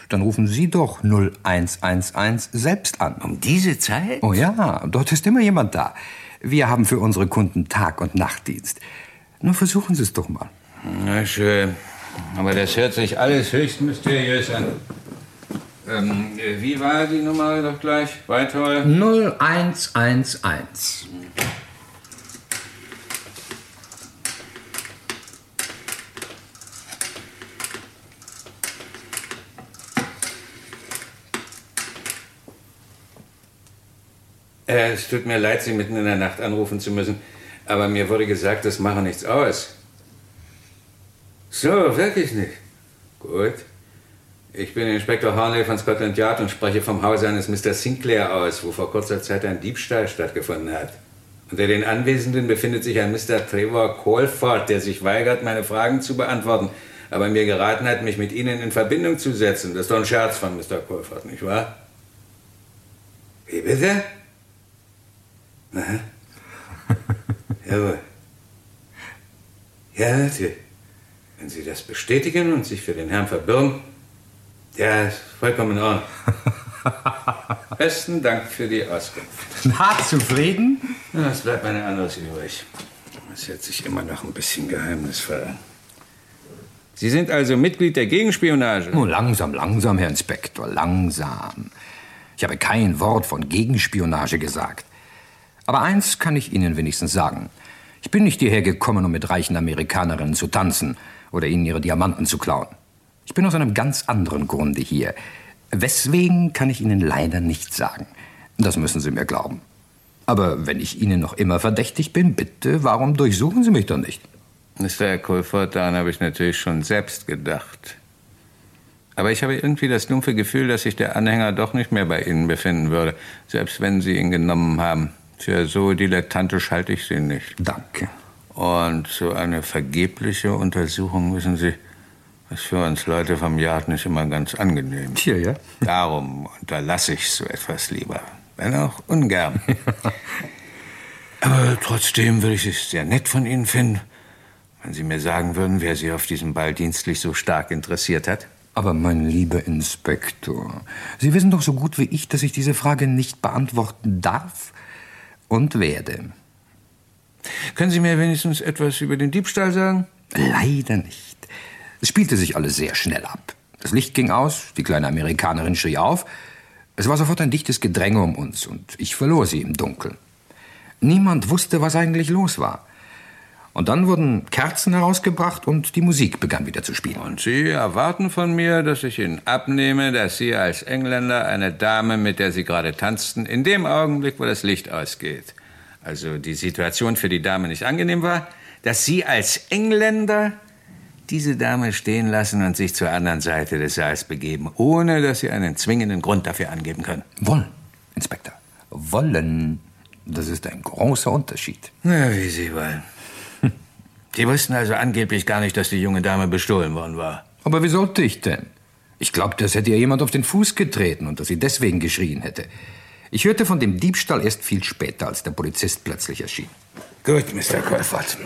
dann rufen Sie doch 0111 selbst an. Um diese Zeit? Oh ja, dort ist immer jemand da. Wir haben für unsere Kunden Tag- und Nachtdienst. Nur versuchen Sie es doch mal. Na schön. Aber das hört sich alles höchst mysteriös an. Ähm, äh, wie war die Nummer doch gleich? Whitehall? 0111. Äh, es tut mir leid, Sie mitten in der Nacht anrufen zu müssen, aber mir wurde gesagt, das mache nichts aus. So, wirklich nicht. Gut. Ich bin Inspektor Harley von Scotland Yard und spreche vom Hause eines Mr. Sinclair aus, wo vor kurzer Zeit ein Diebstahl stattgefunden hat. Unter den Anwesenden befindet sich ein Mr. Trevor Colford, der sich weigert, meine Fragen zu beantworten, aber mir geraten hat, mich mit Ihnen in Verbindung zu setzen. Das ist doch ein Scherz von Mr. Colford, nicht wahr? Wie bitte? Aha. Jawohl. Ja. Wenn Sie das bestätigen und sich für den Herrn verbürgen, ja, vollkommen in Ordnung. Besten Dank für die Auskunft. Na, zufrieden? Ja, es bleibt mir anderes übrig. Das hört sich immer noch ein bisschen geheimnisvoll an. Sie sind also Mitglied der Gegenspionage? Oh, langsam, langsam, Herr Inspektor, langsam. Ich habe kein Wort von Gegenspionage gesagt. Aber eins kann ich Ihnen wenigstens sagen. Ich bin nicht hierher gekommen, um mit reichen Amerikanerinnen zu tanzen oder ihnen ihre Diamanten zu klauen. Ich bin aus einem ganz anderen Grunde hier. Weswegen kann ich Ihnen leider nicht sagen. Das müssen Sie mir glauben. Aber wenn ich Ihnen noch immer verdächtig bin, bitte, warum durchsuchen Sie mich dann nicht? Mr. Colford, daran habe ich natürlich schon selbst gedacht. Aber ich habe irgendwie das dumpfe Gefühl, dass sich der Anhänger doch nicht mehr bei Ihnen befinden würde, selbst wenn Sie ihn genommen haben. Für so dilettantisch halte ich Sie nicht. Danke. Und so eine vergebliche Untersuchung, wissen Sie, ist für uns Leute vom Yard nicht immer ganz angenehm. Tja, ja. Darum unterlasse ich so etwas lieber. Wenn auch ungern. Aber trotzdem würde ich es sehr nett von Ihnen finden, wenn Sie mir sagen würden, wer Sie auf diesem Ball dienstlich so stark interessiert hat. Aber mein lieber Inspektor, Sie wissen doch so gut wie ich, dass ich diese Frage nicht beantworten darf und werde. Können Sie mir wenigstens etwas über den Diebstahl sagen? Leider nicht. Es spielte sich alles sehr schnell ab. Das Licht ging aus, die kleine Amerikanerin schrie auf. Es war sofort ein dichtes Gedränge um uns und ich verlor sie im Dunkeln. Niemand wusste, was eigentlich los war. Und dann wurden Kerzen herausgebracht und die Musik begann wieder zu spielen. Und Sie erwarten von mir, dass ich Ihnen abnehme, dass Sie als Engländer eine Dame, mit der Sie gerade tanzten, in dem Augenblick, wo das Licht ausgeht, also die Situation für die Dame nicht angenehm war, dass Sie als Engländer diese Dame stehen lassen und sich zur anderen Seite des Saals begeben, ohne dass Sie einen zwingenden Grund dafür angeben können. Wollen, Inspektor. Wollen. Das ist ein großer Unterschied. Na, wie Sie wollen. Sie wussten also angeblich gar nicht, dass die junge Dame bestohlen worden war. Aber wie sollte ich denn? Ich glaubte, es hätte ihr jemand auf den Fuß getreten und dass sie deswegen geschrien hätte. Ich hörte von dem Diebstahl erst viel später, als der Polizist plötzlich erschien. Gut, Mr. Colford.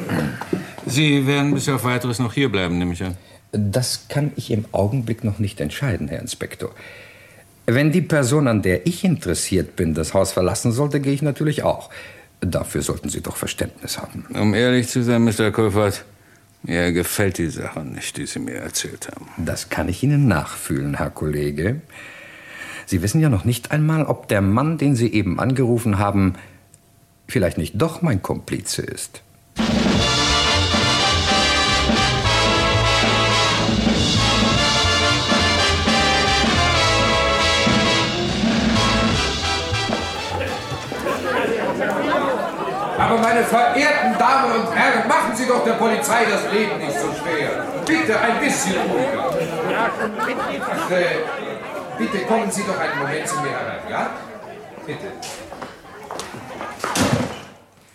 Sie werden bis auf weiteres noch hierbleiben, nehme ich an. Das kann ich im Augenblick noch nicht entscheiden, Herr Inspektor. Wenn die Person, an der ich interessiert bin, das Haus verlassen sollte, gehe ich natürlich auch. Dafür sollten Sie doch Verständnis haben. Um ehrlich zu sein, Mr. Colford, mir gefällt die Sache nicht, die Sie mir erzählt haben. Das kann ich Ihnen nachfühlen, Herr Kollege. Sie wissen ja noch nicht einmal, ob der Mann, den Sie eben angerufen haben, vielleicht nicht doch mein Komplize ist. Aber meine verehrten Damen und Herren, machen Sie doch der Polizei das Leben nicht so schwer. Bitte ein bisschen ruhiger. Bitte kommen Sie doch einen Moment zu mir herein, ja? Bitte.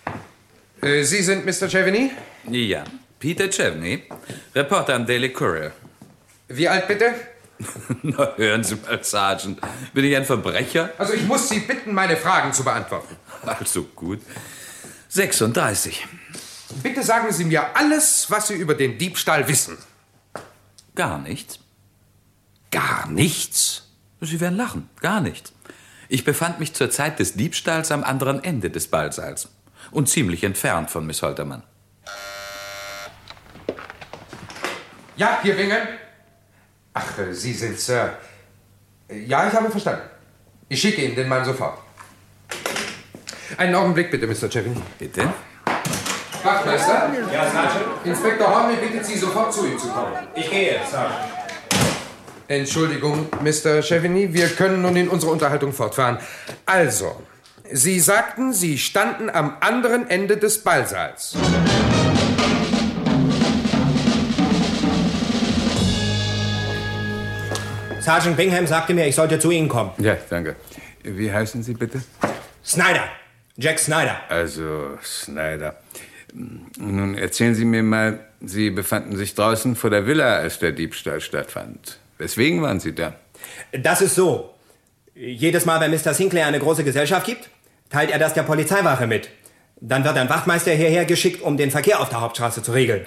Äh, Sie sind Mr. Cheveny? Ja, Peter Chevney, Reporter am Daily Courier. Wie alt bitte? Na, hören Sie mal, Sergeant. Bin ich ein Verbrecher? Also ich muss Sie bitten, meine Fragen zu beantworten. Also gut. 36. Bitte sagen Sie mir alles, was Sie über den Diebstahl wissen. Gar nichts. Gar nichts? Sie werden lachen. Gar nichts. Ich befand mich zur Zeit des Diebstahls am anderen Ende des Ballsaals. Und ziemlich entfernt von Miss Holtermann. Ja, hier Bingen. Ach, äh, Sie sind Sir. Ja, ich habe verstanden. Ich schicke Ihnen den Mann sofort. Einen Augenblick bitte, Mr. Chevin. Bitte? Wachtmeister? Ja, Sergeant. Inspektor Hornby bittet Sie sofort zu ihm zu kommen. Ich gehe, Sergeant. Entschuldigung, Mr. Chevigny, wir können nun in unsere Unterhaltung fortfahren. Also, Sie sagten, Sie standen am anderen Ende des Ballsaals. Sergeant Bingham sagte mir, ich sollte zu Ihnen kommen. Ja, danke. Wie heißen Sie bitte? Snyder. Jack Snyder. Also, Snyder. Nun erzählen Sie mir mal, Sie befanden sich draußen vor der Villa, als der Diebstahl stattfand. Weswegen waren Sie da? Das ist so. Jedes Mal, wenn Mr. Sinclair eine große Gesellschaft gibt, teilt er das der Polizeiwache mit. Dann wird ein Wachtmeister hierher geschickt, um den Verkehr auf der Hauptstraße zu regeln.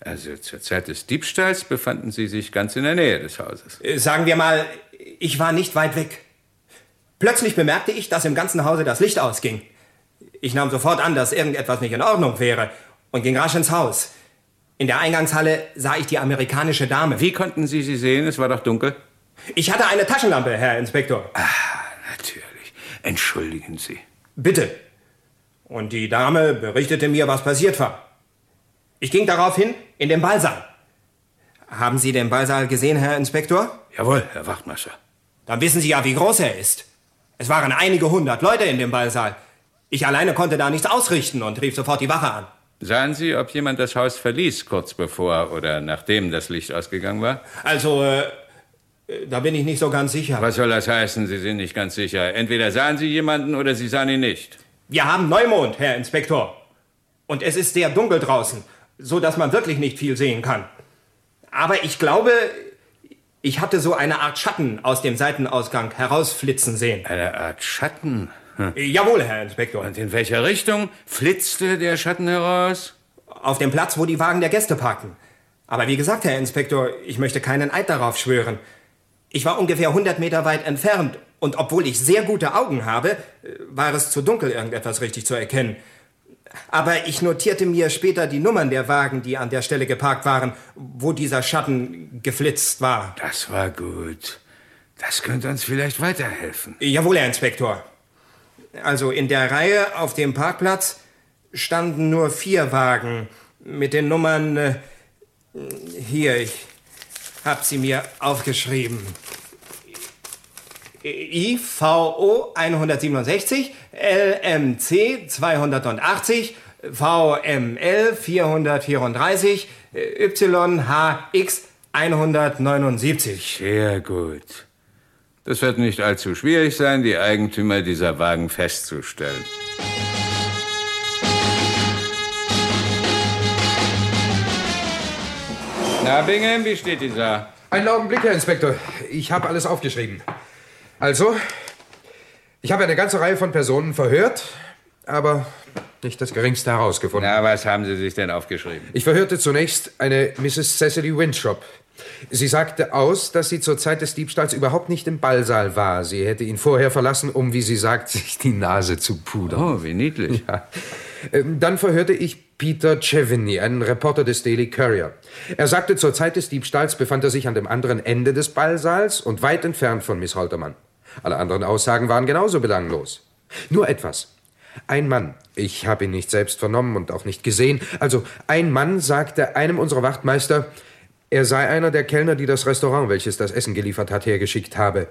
Also zur Zeit des Diebstahls befanden Sie sich ganz in der Nähe des Hauses. Äh, Sagen wir mal, ich war nicht weit weg. Plötzlich bemerkte ich, dass im ganzen Hause das Licht ausging. Ich nahm sofort an, dass irgendetwas nicht in Ordnung wäre und ging rasch ins Haus. In der Eingangshalle sah ich die amerikanische Dame. Wie konnten Sie sie sehen? Es war doch dunkel. Ich hatte eine Taschenlampe, Herr Inspektor. Ah. Entschuldigen Sie. Bitte. Und die Dame berichtete mir, was passiert war. Ich ging daraufhin in den Ballsaal. Haben Sie den Ballsaal gesehen, Herr Inspektor? Jawohl, Herr Wachtmeister. Dann wissen Sie ja, wie groß er ist. Es waren einige hundert Leute in dem Ballsaal. Ich alleine konnte da nichts ausrichten und rief sofort die Wache an. Sahen Sie, ob jemand das Haus verließ, kurz bevor oder nachdem das Licht ausgegangen war? Also, äh, da bin ich nicht so ganz sicher. Was soll das heißen? Sie sind nicht ganz sicher. Entweder sahen Sie jemanden oder Sie sahen ihn nicht. Wir haben Neumond, Herr Inspektor. Und es ist sehr dunkel draußen, so dass man wirklich nicht viel sehen kann. Aber ich glaube, ich hatte so eine Art Schatten aus dem Seitenausgang herausflitzen sehen. Eine Art Schatten? Hm. Jawohl, Herr Inspektor. Und in welcher Richtung flitzte der Schatten heraus? Auf dem Platz, wo die Wagen der Gäste parken. Aber wie gesagt, Herr Inspektor, ich möchte keinen Eid darauf schwören. Ich war ungefähr 100 Meter weit entfernt und obwohl ich sehr gute Augen habe, war es zu dunkel, irgendetwas richtig zu erkennen. Aber ich notierte mir später die Nummern der Wagen, die an der Stelle geparkt waren, wo dieser Schatten geflitzt war. Das war gut. Das könnte uns vielleicht weiterhelfen. Jawohl, Herr Inspektor. Also in der Reihe auf dem Parkplatz standen nur vier Wagen mit den Nummern. Äh, hier, ich hab sie mir aufgeschrieben. IVO 167, LMC 280, VML 434, YHX 179. Sehr gut. Das wird nicht allzu schwierig sein, die Eigentümer dieser Wagen festzustellen. Na, Bingham, wie steht die Sache? Einen Augenblick, Herr Inspektor. Ich habe alles aufgeschrieben. Also, ich habe eine ganze Reihe von Personen verhört, aber nicht das Geringste herausgefunden. Na, was haben Sie sich denn aufgeschrieben? Ich verhörte zunächst eine Mrs. Cecily Winthrop. Sie sagte aus, dass sie zur Zeit des Diebstahls überhaupt nicht im Ballsaal war. Sie hätte ihn vorher verlassen, um, wie sie sagt, sich die Nase zu pudern. Oh, wie niedlich. Ja. Ähm, Dann verhörte ich Peter Cheveny, einen Reporter des Daily Courier. Er sagte, zur Zeit des Diebstahls befand er sich an dem anderen Ende des Ballsaals und weit entfernt von Miss Holtermann. Alle anderen Aussagen waren genauso belanglos. Nur etwas. Ein Mann, ich habe ihn nicht selbst vernommen und auch nicht gesehen, also ein Mann sagte einem unserer Wachtmeister, er sei einer der Kellner, die das Restaurant, welches das Essen geliefert hat, hergeschickt habe.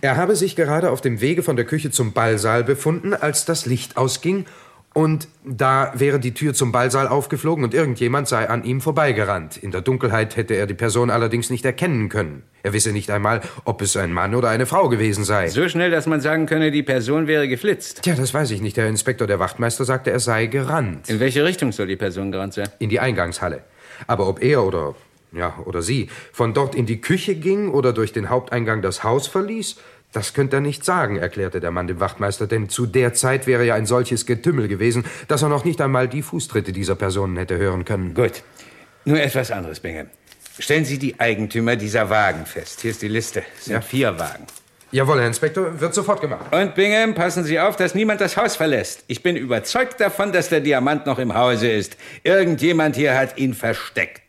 Er habe sich gerade auf dem Wege von der Küche zum Ballsaal befunden, als das Licht ausging, und da wäre die Tür zum Ballsaal aufgeflogen und irgendjemand sei an ihm vorbeigerannt. In der Dunkelheit hätte er die Person allerdings nicht erkennen können. Er wisse nicht einmal, ob es ein Mann oder eine Frau gewesen sei. So schnell, dass man sagen könne, die Person wäre geflitzt. Tja, das weiß ich nicht. Der Inspektor der Wachtmeister sagte, er sei gerannt. In welche Richtung soll die Person gerannt sein? In die Eingangshalle. Aber ob er oder, ja, oder sie von dort in die Küche ging oder durch den Haupteingang das Haus verließ, das könnte er nicht sagen, erklärte der Mann dem Wachtmeister, denn zu der Zeit wäre ja ein solches Getümmel gewesen, dass er noch nicht einmal die Fußtritte dieser Personen hätte hören können. Gut. Nur etwas anderes, Bingham. Stellen Sie die Eigentümer dieser Wagen fest. Hier ist die Liste. Es sind Ja. vier Wagen. Jawohl, Herr Inspektor, wird sofort gemacht. Und Bingham, passen Sie auf, dass niemand das Haus verlässt. Ich bin überzeugt davon, dass der Diamant noch im Hause ist. Irgendjemand hier hat ihn versteckt.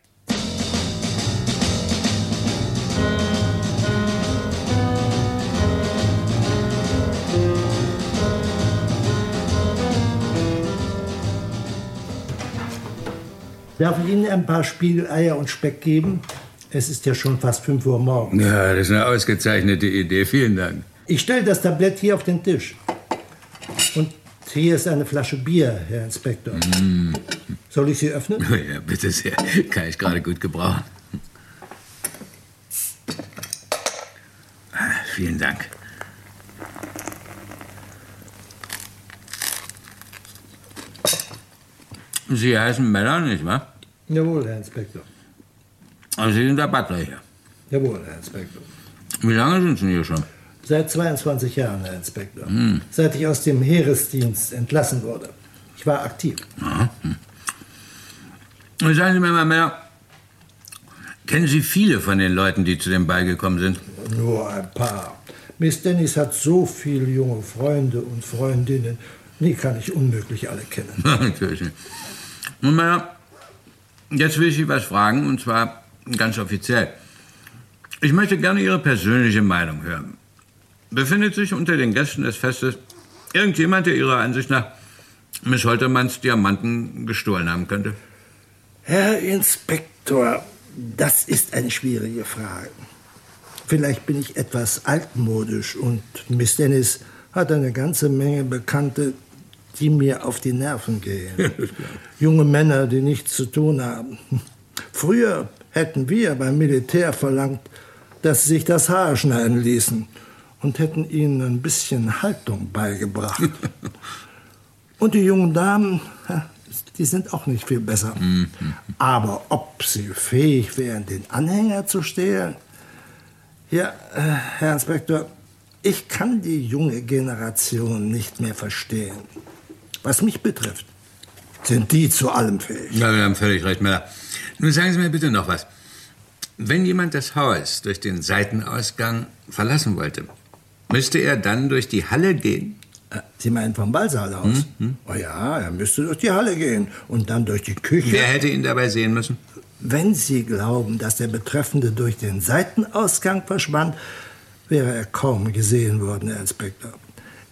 Darf ich Ihnen ein paar Spiegeleier und Speck geben? Es ist ja schon fast 5 Uhr morgens. Ja, das ist eine ausgezeichnete Idee. Vielen Dank. Ich stelle das Tablett hier auf den Tisch. Und hier ist eine Flasche Bier, Herr Inspektor. Mm. Soll ich sie öffnen? Ja, bitte sehr. Kann ich gerade gut gebrauchen. vielen Dank. Sie heißen Meller, nicht wahr? Jawohl, Herr Inspektor. Also Sie sind der Butler hier. Jawohl, Herr Inspektor. Wie lange sind Sie hier schon? Seit 22 Jahren, Herr Inspektor. Hm. Seit ich aus dem Heeresdienst entlassen wurde. Ich war aktiv. Aha. Hm. Sagen Sie mir mal, Meller, kennen Sie viele von den Leuten, die zu dem Ball gekommen sind? Nur ein paar. Miss Dennis hat so viele junge Freunde und Freundinnen. Die kann ich unmöglich alle kennen. Natürlich. Nun, Meller, jetzt will ich Sie was fragen, und zwar ganz offiziell. Ich möchte gerne Ihre persönliche Meinung hören. Befindet sich unter den Gästen des Festes irgendjemand, der Ihrer Ansicht nach Miss Holtermanns Diamanten gestohlen haben könnte? Herr Inspektor, das ist eine schwierige Frage. Vielleicht bin ich etwas altmodisch und Miss Dennis hat eine ganze Menge Bekannte, die mir auf die Nerven gehen. Junge Männer, die nichts zu tun haben. Früher hätten wir beim Militär verlangt, dass sie sich das Haar schneiden ließen und hätten ihnen ein bisschen Haltung beigebracht. und die jungen Damen, die sind auch nicht viel besser. Aber ob sie fähig wären, den Anhänger zu stehlen? Ja, äh, Herr Inspektor, ich kann die junge Generation nicht mehr verstehen. Was mich betrifft, sind die zu allem fähig. Ja, wir haben völlig recht, Meller. Nun sagen Sie mir bitte noch was. Wenn jemand das Haus durch den Seitenausgang verlassen wollte, müsste er dann durch die Halle gehen? Äh, Sie meinen vom Ballsaal aus? Hm, Oh ja, er müsste durch die Halle gehen und dann durch die Küche. Wer hätte ihn dabei sehen müssen? Wenn Sie glauben, dass der Betreffende durch den Seitenausgang verschwand, wäre er kaum gesehen worden, Herr Inspektor.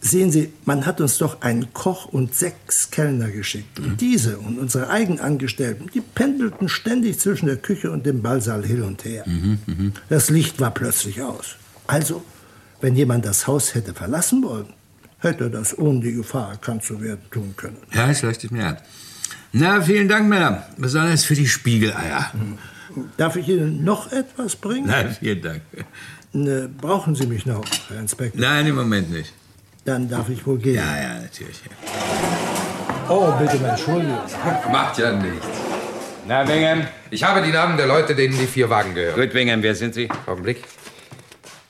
Sehen Sie, man hat uns doch einen Koch und sechs Kellner geschickt. Und diese und unsere Eigenangestellten, die pendelten ständig zwischen der Küche und dem Ballsaal hin und her. Mhm, Das Licht war plötzlich aus. Also, wenn jemand das Haus hätte verlassen wollen, hätte er das ohne die Gefahr erkannt zu werden tun können. Ja, es leuchtet mir an. Na, vielen Dank, Männer. Besonders für die Spiegeleier. Darf ich Ihnen noch etwas bringen? Nein, vielen Dank. Ne, brauchen Sie mich noch, Herr Inspektor? Nein, im Moment nicht. Dann darf ich wohl gehen. Ja, ja, natürlich. Oh, bitte, Entschuldigung. Macht ja nichts. Na, Wingham? Ich habe die Namen der Leute, denen die vier Wagen gehören. Gut, Wingham, wer sind Sie? Augenblick.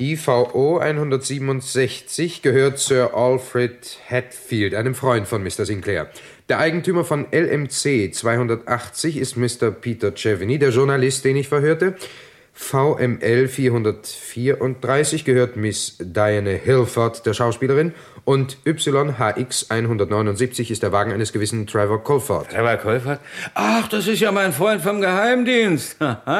IVO 167 gehört Sir Alfred Hatfield, einem Freund von Mr. Sinclair. Der Eigentümer von LMC 280 ist Mr. Peter Cheveny, der Journalist, den ich verhörte. VML 434 gehört Miss Diane Hilford, der Schauspielerin. Und YHX 179 ist der Wagen eines gewissen Trevor Colford. Trevor Colford? Ach, das ist ja mein Freund vom Geheimdienst.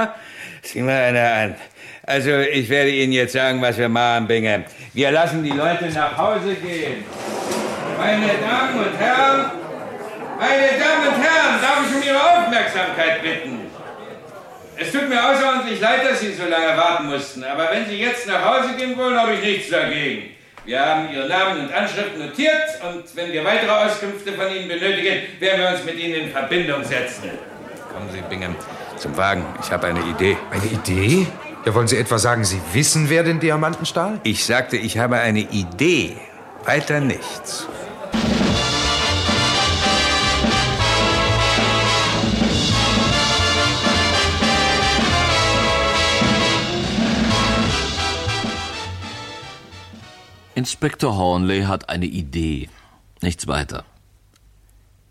Sieh mal einer an. Also, ich werde Ihnen jetzt sagen, was wir machen, Bingham. Wir lassen die Leute nach Hause gehen. Meine Damen und Herren, meine Damen und Herren, darf ich um Ihre Aufmerksamkeit bitten? Es tut mir außerordentlich leid, dass Sie so lange warten mussten, aber wenn Sie jetzt nach Hause gehen wollen, habe ich nichts dagegen. Wir haben Ihren Namen und Anschrift notiert und wenn wir weitere Auskünfte von Ihnen benötigen, werden wir uns mit Ihnen in Verbindung setzen. Kommen Sie, Bingham, zum Wagen. Ich habe eine Idee. Eine Idee? Ja, wollen Sie etwa sagen, Sie wissen, wer den Diamanten stahl? Ich sagte, ich habe eine Idee. Weiter nichts. Inspektor Hornley hat eine Idee. Nichts weiter.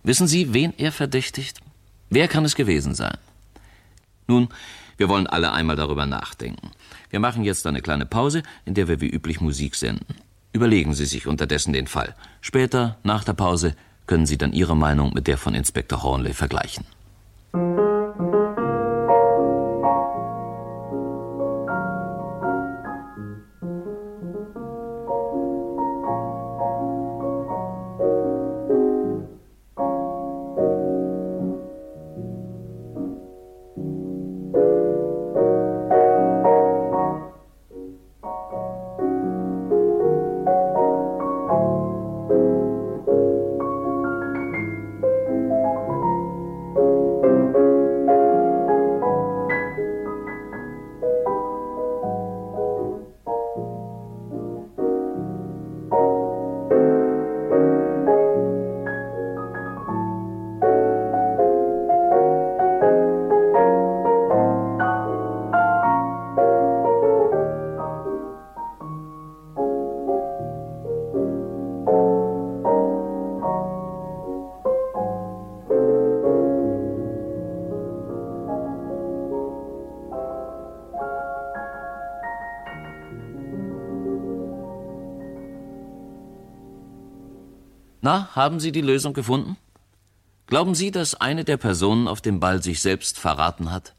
Wissen Sie, wen er verdächtigt? Wer kann es gewesen sein? Nun, wir wollen alle einmal darüber nachdenken. Wir machen jetzt eine kleine Pause, in der wir wie üblich Musik senden. Überlegen Sie sich unterdessen den Fall. Später, nach der Pause, können Sie dann Ihre Meinung mit der von Inspektor Hornley vergleichen. Na, haben Sie die Lösung gefunden? Glauben Sie, dass eine der Personen auf dem Ball sich selbst verraten hat?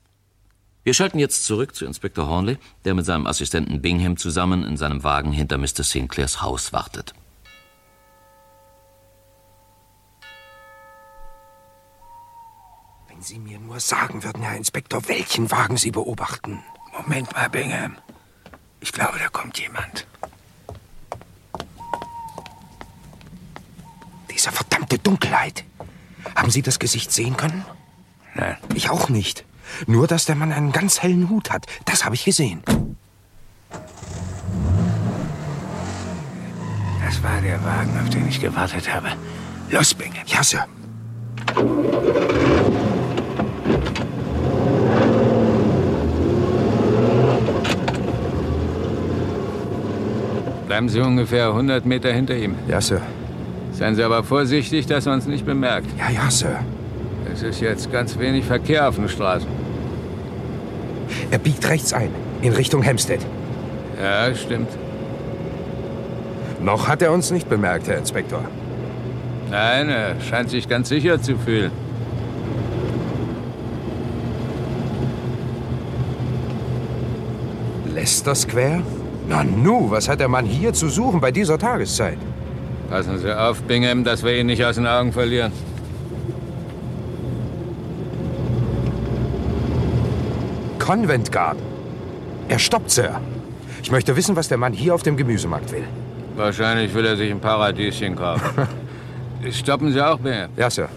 Wir schalten jetzt zurück zu Inspektor Hornley, der mit seinem Assistenten Bingham zusammen in seinem Wagen hinter Mr. Sinclairs Haus wartet. Wenn Sie mir nur sagen würden, Herr Inspektor, welchen Wagen Sie beobachten. Moment mal, Bingham. Ich glaube, da kommt jemand. Diese verdammte Dunkelheit. Haben Sie das Gesicht sehen können? Nein. Ich auch nicht. Nur, dass der Mann einen ganz hellen Hut hat. Das habe ich gesehen. Das war der Wagen, auf den ich gewartet habe. Los, Bingham. Ja, Sir. Bleiben Sie ungefähr 100 Meter hinter ihm. Ja, Sir. Seien Sie aber vorsichtig, dass er uns nicht bemerkt. Ja, ja, Sir. Es ist jetzt ganz wenig Verkehr auf den Straßen. Er biegt rechts ein, in Richtung Hampstead. Ja, stimmt. Noch hat er uns nicht bemerkt, Herr Inspektor. Nein, er scheint sich ganz sicher zu fühlen. Leicester Square? Na nu, was hat der Mann hier zu suchen bei dieser Tageszeit? Passen Sie auf, Bingham, dass wir ihn nicht aus den Augen verlieren. Convent Garden. Er stoppt, Sir. Ich möchte wissen, was der Mann hier auf dem Gemüsemarkt will. Wahrscheinlich will er sich ein Paradieschen kaufen. Stoppen Sie auch, Bingham? Ja, Sir.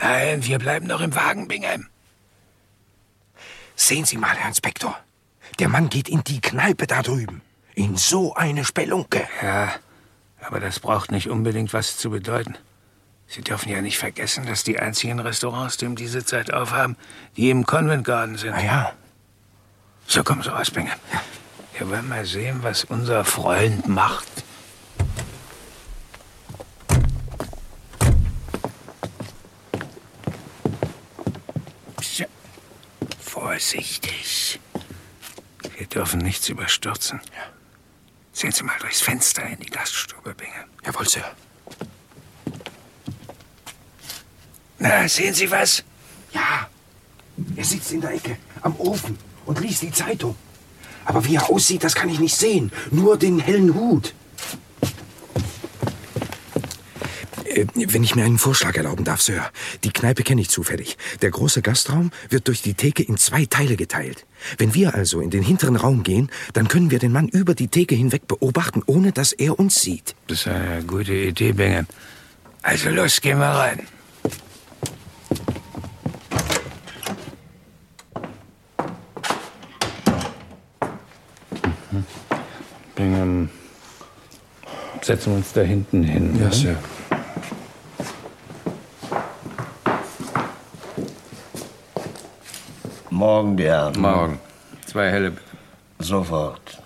Nein, wir bleiben noch im Wagen, Bingham. Sehen Sie mal, Herr Inspektor. Der Mann geht in die Kneipe da drüben. In so eine Spelunke. Ja, aber das braucht nicht unbedingt was zu bedeuten. Sie dürfen ja nicht vergessen, dass die einzigen Restaurants, die um diese Zeit aufhaben, die im Convent Garden sind. Na ja. So, komm so raus, Bingham. Wir wollen mal sehen, was unser Freund macht. Tja, Vorsichtig. Wir dürfen nichts überstürzen. Sehen Sie mal durchs Fenster in die Gaststube, Bingham. Jawohl, Sir. Na, sehen Sie was? Ja. Er sitzt in der Ecke, am Ofen und liest die Zeitung. Aber wie er aussieht, das kann ich nicht sehen. Nur den hellen Hut. Äh, Wenn ich mir einen Vorschlag erlauben darf, Sir. Die Kneipe kenne ich zufällig. Der große Gastraum wird durch die Theke in zwei Teile geteilt. Wenn wir also in den hinteren Raum gehen, dann können wir den Mann über die Theke hinweg beobachten, ohne dass er uns sieht. Das ist eine gute Idee, Bingham. Also los, gehen wir rein. Bingham, setzen wir uns da hinten hin. Ja, ne? Sir. Morgen, die Herren. Morgen. Zwei helle bitte. Sofort.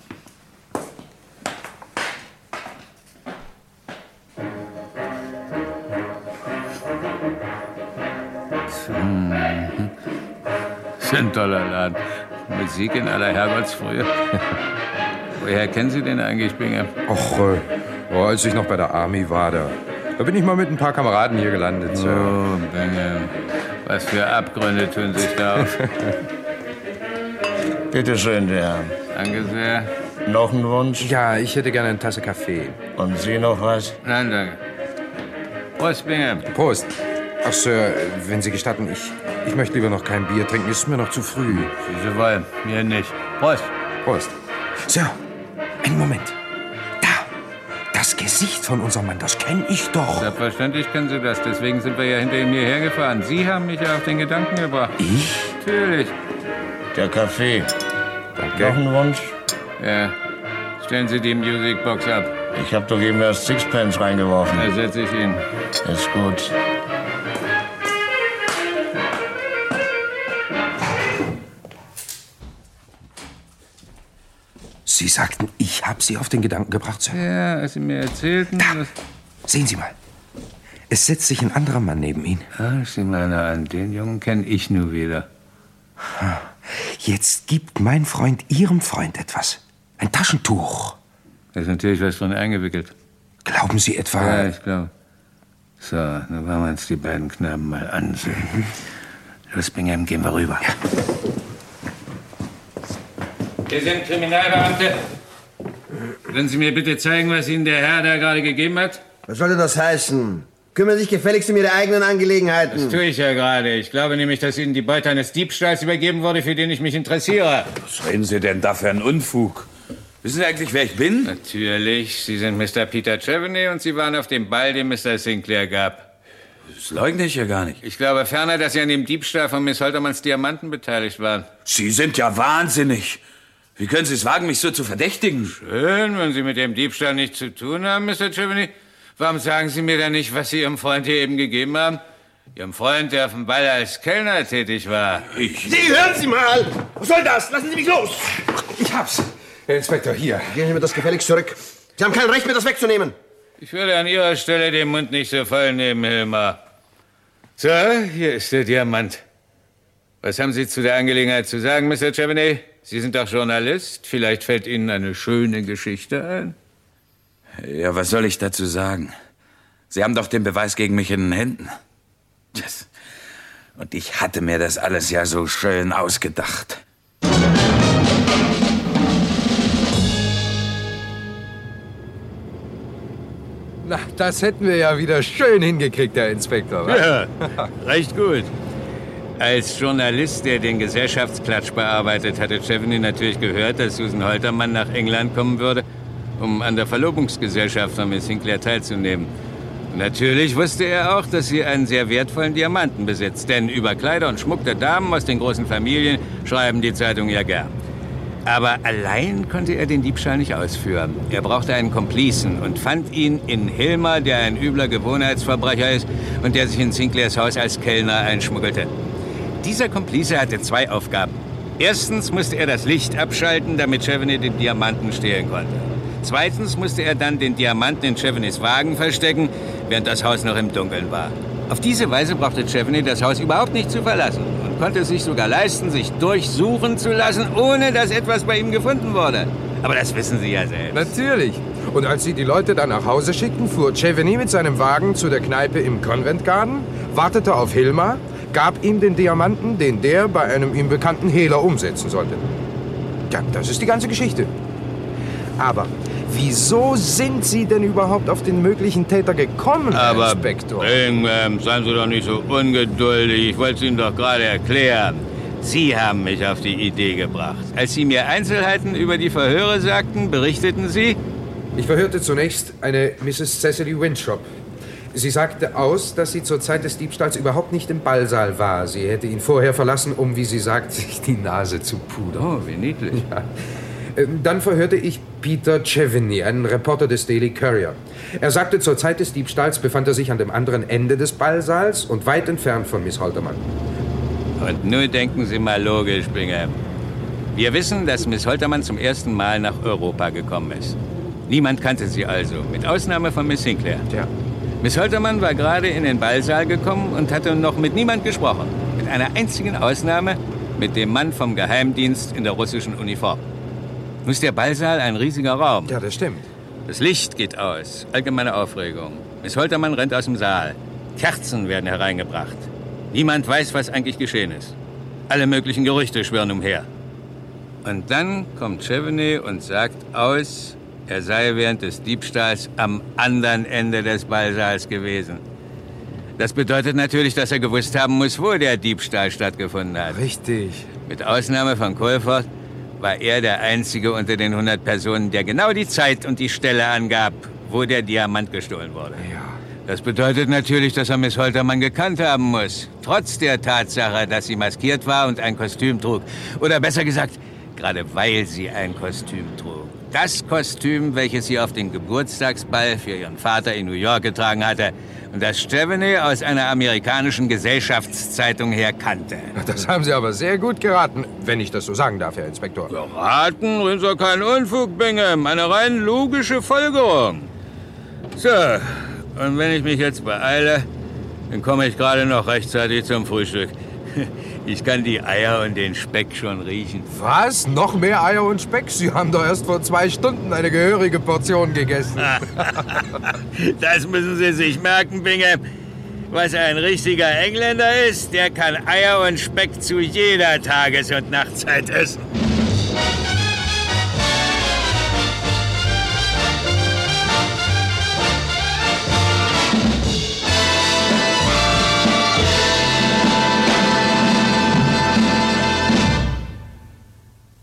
Das ist ein toller Laden. Musik in aller Herrgottsfrühe. Woher kennen Sie den eigentlich, Bingham? Och, äh, oh, als ich noch bei der Army war, da, da bin ich mal mit ein paar Kameraden hier gelandet. Sir. Oh, Bingham. Was für Abgründe tun sich da auf. Bitte schön, die Herren. Danke sehr. Noch ein Wunsch? Ja, ich hätte gerne eine Tasse Kaffee. Und Sie noch was? Nein, danke. Prost, Bingham. Prost. Ach, Sir, wenn Sie gestatten, ich, ich möchte lieber noch kein Bier trinken. Es ist mir noch zu früh. Sie wollen. Mir nicht. Prost. Prost. Sir, einen Moment. Gesicht von unserem Mann, das kenne ich doch. Selbstverständlich kennen Sie das. Deswegen sind wir ja hinter ihm hierher gefahren. Sie haben mich ja auf den Gedanken gebracht. Ich? Natürlich. Der Kaffee. Danke. Noch ein Wunsch? Ja. Stellen Sie die Musicbox ab. Ich habe doch eben erst Sixpence reingeworfen. Da setze ich ihn. Ist gut. Sie sagten, ich habe Sie auf den Gedanken gebracht, Sir. Ja, als Sie mir erzählten... Da. Sehen Sie mal. Es setzt sich ein anderer Mann neben ihn. Ah, sieh mal einer an. Den Jungen kenne ich nur wieder. Jetzt gibt mein Freund Ihrem Freund etwas. Ein Taschentuch. Da ist natürlich was drin eingewickelt. Glauben Sie etwa... Ja, ich glaube. So, dann wollen wir uns die beiden Knaben mal ansehen. Los, Bingham, gehen wir rüber. Wir sind Kriminalbeamte. Können Sie mir bitte zeigen, was Ihnen der Herr da gerade gegeben hat? Was sollte das heißen? Kümmern Sie sich gefälligst um Ihre eigenen Angelegenheiten. Das tue ich ja gerade. Ich glaube nämlich, dass Ihnen die Beute eines Diebstahls übergeben wurde, für den ich mich interessiere. Was reden Sie denn da für einen Unfug? Wissen Sie eigentlich, wer ich bin? Natürlich. Sie sind Mr. Peter Treveny und Sie waren auf dem Ball, den Mr. Sinclair gab. Das leugne ich ja gar nicht. Ich glaube ferner, dass Sie an dem Diebstahl von Miss Holtermanns Diamanten beteiligt waren. Sie sind ja wahnsinnig. Wie können Sie es wagen, mich so zu verdächtigen? Schön, wenn Sie mit dem Diebstahl nichts zu tun haben, Mr. Treveny. Warum sagen Sie mir dann nicht, was Sie Ihrem Freund hier eben gegeben haben? Ihrem Freund, der auf dem Ball als Kellner tätig war. Ich. Sie, hören Sie mal! Was soll das? Lassen Sie mich los! Ich hab's. Herr Inspektor, hier. Gehen Sie mir das gefälligst zurück. Sie haben kein Recht, mir das wegzunehmen. Ich würde an Ihrer Stelle den Mund nicht so voll nehmen, Hilmar. So, hier ist der Diamant. Was haben Sie zu der Angelegenheit zu sagen, Mr. Cheveney? Sie sind doch Journalist. Vielleicht fällt Ihnen eine schöne Geschichte ein. Ja, was soll ich dazu sagen? Sie haben doch den Beweis gegen mich in den Händen. Das. Und ich hatte mir das alles ja so schön ausgedacht. Na, das hätten wir ja wieder schön hingekriegt, Herr Inspektor. wa? Ja, recht gut. Als Journalist, der den Gesellschaftsklatsch bearbeitet, hatte Cheveny natürlich gehört, dass Susan Holtermann nach England kommen würde, um an der Verlobungsgesellschaft von Miss Sinclair teilzunehmen. Natürlich wusste er auch, dass sie einen sehr wertvollen Diamanten besitzt, denn über Kleider und Schmuck der Damen aus den großen Familien schreiben die Zeitungen ja gern. Aber allein konnte er den Diebstahl nicht ausführen. Er brauchte einen Komplizen und fand ihn in Hilmer, der ein übler Gewohnheitsverbrecher ist und der sich in Sinclairs Haus als Kellner einschmuggelte. Dieser Komplize hatte zwei Aufgaben. Erstens musste er das Licht abschalten, damit Cheveny den Diamanten stehlen konnte. Zweitens musste er dann den Diamanten in Chevenys Wagen verstecken, während das Haus noch im Dunkeln war. Auf diese Weise brauchte Cheveny das Haus überhaupt nicht zu verlassen und konnte es sich sogar leisten, sich durchsuchen zu lassen, ohne dass etwas bei ihm gefunden wurde. Aber das wissen Sie ja selbst. Natürlich. Und als Sie die Leute dann nach Hause schickten, fuhr Cheveny mit seinem Wagen zu der Kneipe im Convent Garden, wartete auf Hilmar, gab ihm den Diamanten, den der bei einem ihm bekannten Hehler umsetzen sollte. Ja, das ist die ganze Geschichte. Aber wieso sind Sie denn überhaupt auf den möglichen Täter gekommen, Herr Aber Inspektor? Bingham, seien Sie doch nicht so ungeduldig. Ich wollte es Ihnen doch gerade erklären. Sie haben mich auf die Idee gebracht. Als Sie mir Einzelheiten über die Verhöre sagten, berichteten Sie... Ich verhörte zunächst eine Mrs. Cecily Winthrop. Sie sagte aus, dass sie zur Zeit des Diebstahls überhaupt nicht im Ballsaal war. Sie hätte ihn vorher verlassen, um, wie sie sagt, sich die Nase zu pudern. Oh, wie niedlich. Ja. Ähm, Dann verhörte ich Peter Cheveny, einen Reporter des Daily Courier. Er sagte, zur Zeit des Diebstahls befand er sich an dem anderen Ende des Ballsaals und weit entfernt von Miss Holtermann. Und nun denken Sie mal logisch, Bingham. Wir wissen, dass Miss Holtermann zum ersten Mal nach Europa gekommen ist. Niemand kannte sie also, mit Ausnahme von Miss Sinclair. Tja. Miss Holtermann war gerade in den Ballsaal gekommen und hatte noch mit niemand gesprochen. Mit einer einzigen Ausnahme, mit dem Mann vom Geheimdienst in der russischen Uniform. Nun ist der Ballsaal ein riesiger Raum. Ja, das stimmt. Das Licht geht aus. Allgemeine Aufregung. Miss Holtermann rennt aus dem Saal. Kerzen werden hereingebracht. Niemand weiß, was eigentlich geschehen ist. Alle möglichen Gerüchte schwirren umher. Und dann kommt Cheveny und sagt aus, er sei während des Diebstahls am anderen Ende des Ballsaals gewesen. Das bedeutet natürlich, dass er gewusst haben muss, wo der Diebstahl stattgefunden hat. Richtig. Mit Ausnahme von Colford war er der Einzige unter den 100 Personen, der genau die Zeit und die Stelle angab, wo der Diamant gestohlen wurde. Ja. Das bedeutet natürlich, dass er Miss Holtermann gekannt haben muss. Trotz der Tatsache, dass sie maskiert war und ein Kostüm trug. Oder besser gesagt, gerade weil sie ein Kostüm trug. Das Kostüm, welches sie auf dem Geburtstagsball für ihren Vater in New York getragen hatte und das Stephanie aus einer amerikanischen Gesellschaftszeitung her kannte. Das haben Sie aber sehr gut geraten, wenn ich das so sagen darf, Herr Inspektor. Raten ist doch kein Unfug, Bingham. Eine rein logische Folgerung. So, und wenn ich mich jetzt beeile, dann komme ich gerade noch rechtzeitig zum Frühstück. Ich kann die Eier und den Speck schon riechen. Was? Noch mehr Eier und Speck? Sie haben doch erst vor zwei Stunden eine gehörige Portion gegessen. Das müssen Sie sich merken, Binge. Was ein richtiger Engländer ist, der kann Eier und Speck zu jeder Tages- und Nachtzeit essen.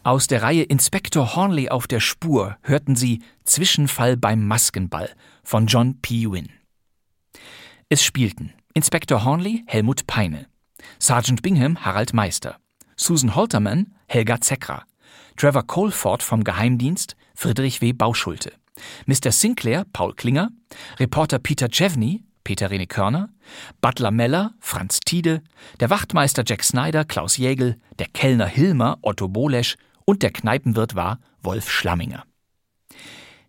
Aus der Reihe Inspektor Hornley auf der Spur hörten Sie Zwischenfall beim Maskenball von John P. Wynne. Es spielten Inspektor Hornley Helmut Peine, Sergeant Bingham Harald Meister, Susan Holterman Helga Zeckra, Trevor Colford vom Geheimdienst Friedrich W. Bauschulte, Mr. Sinclair Paul Klinger, Reporter Peter Chevney Peter Rene Körner, Butler Meller, Franz Tiede, der Wachtmeister Jack Snyder, Klaus Jägel, der Kellner Hilmer, Otto Bolesch und der Kneipenwirt war Wolf Schlamminger.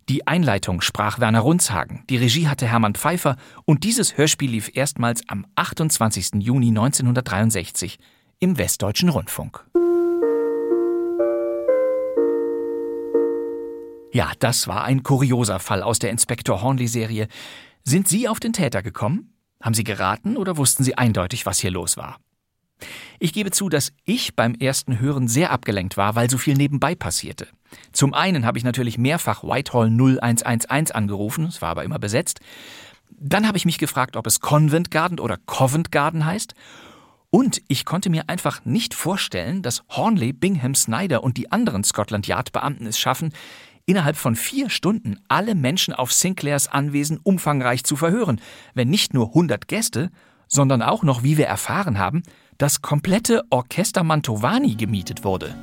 Die Einleitung sprach Werner Runzhagen, die Regie hatte Hermann Pfeiffer und dieses Hörspiel lief erstmals am 28. Juni 1963 im Westdeutschen Rundfunk. Ja, das war ein kurioser Fall aus der Inspektor Hornley-Serie. Sind Sie auf den Täter gekommen? Haben Sie geraten oder wussten Sie eindeutig, was hier los war? Ich gebe zu, dass ich beim ersten Hören sehr abgelenkt war, weil so viel nebenbei passierte. Zum einen habe ich natürlich mehrfach Whitehall 0111 angerufen, es war aber immer besetzt. Dann habe ich mich gefragt, ob es Convent Garden oder Covent Garden heißt. Und ich konnte mir einfach nicht vorstellen, dass Hornley, Bingham, Snyder und die anderen Scotland Yard Beamten es schaffen, innerhalb von vier Stunden alle Menschen auf Sinclairs Anwesen umfangreich zu verhören, wenn nicht nur 100 Gäste, sondern auch noch, wie wir erfahren haben, das komplette Orchester Mantovani gemietet wurde.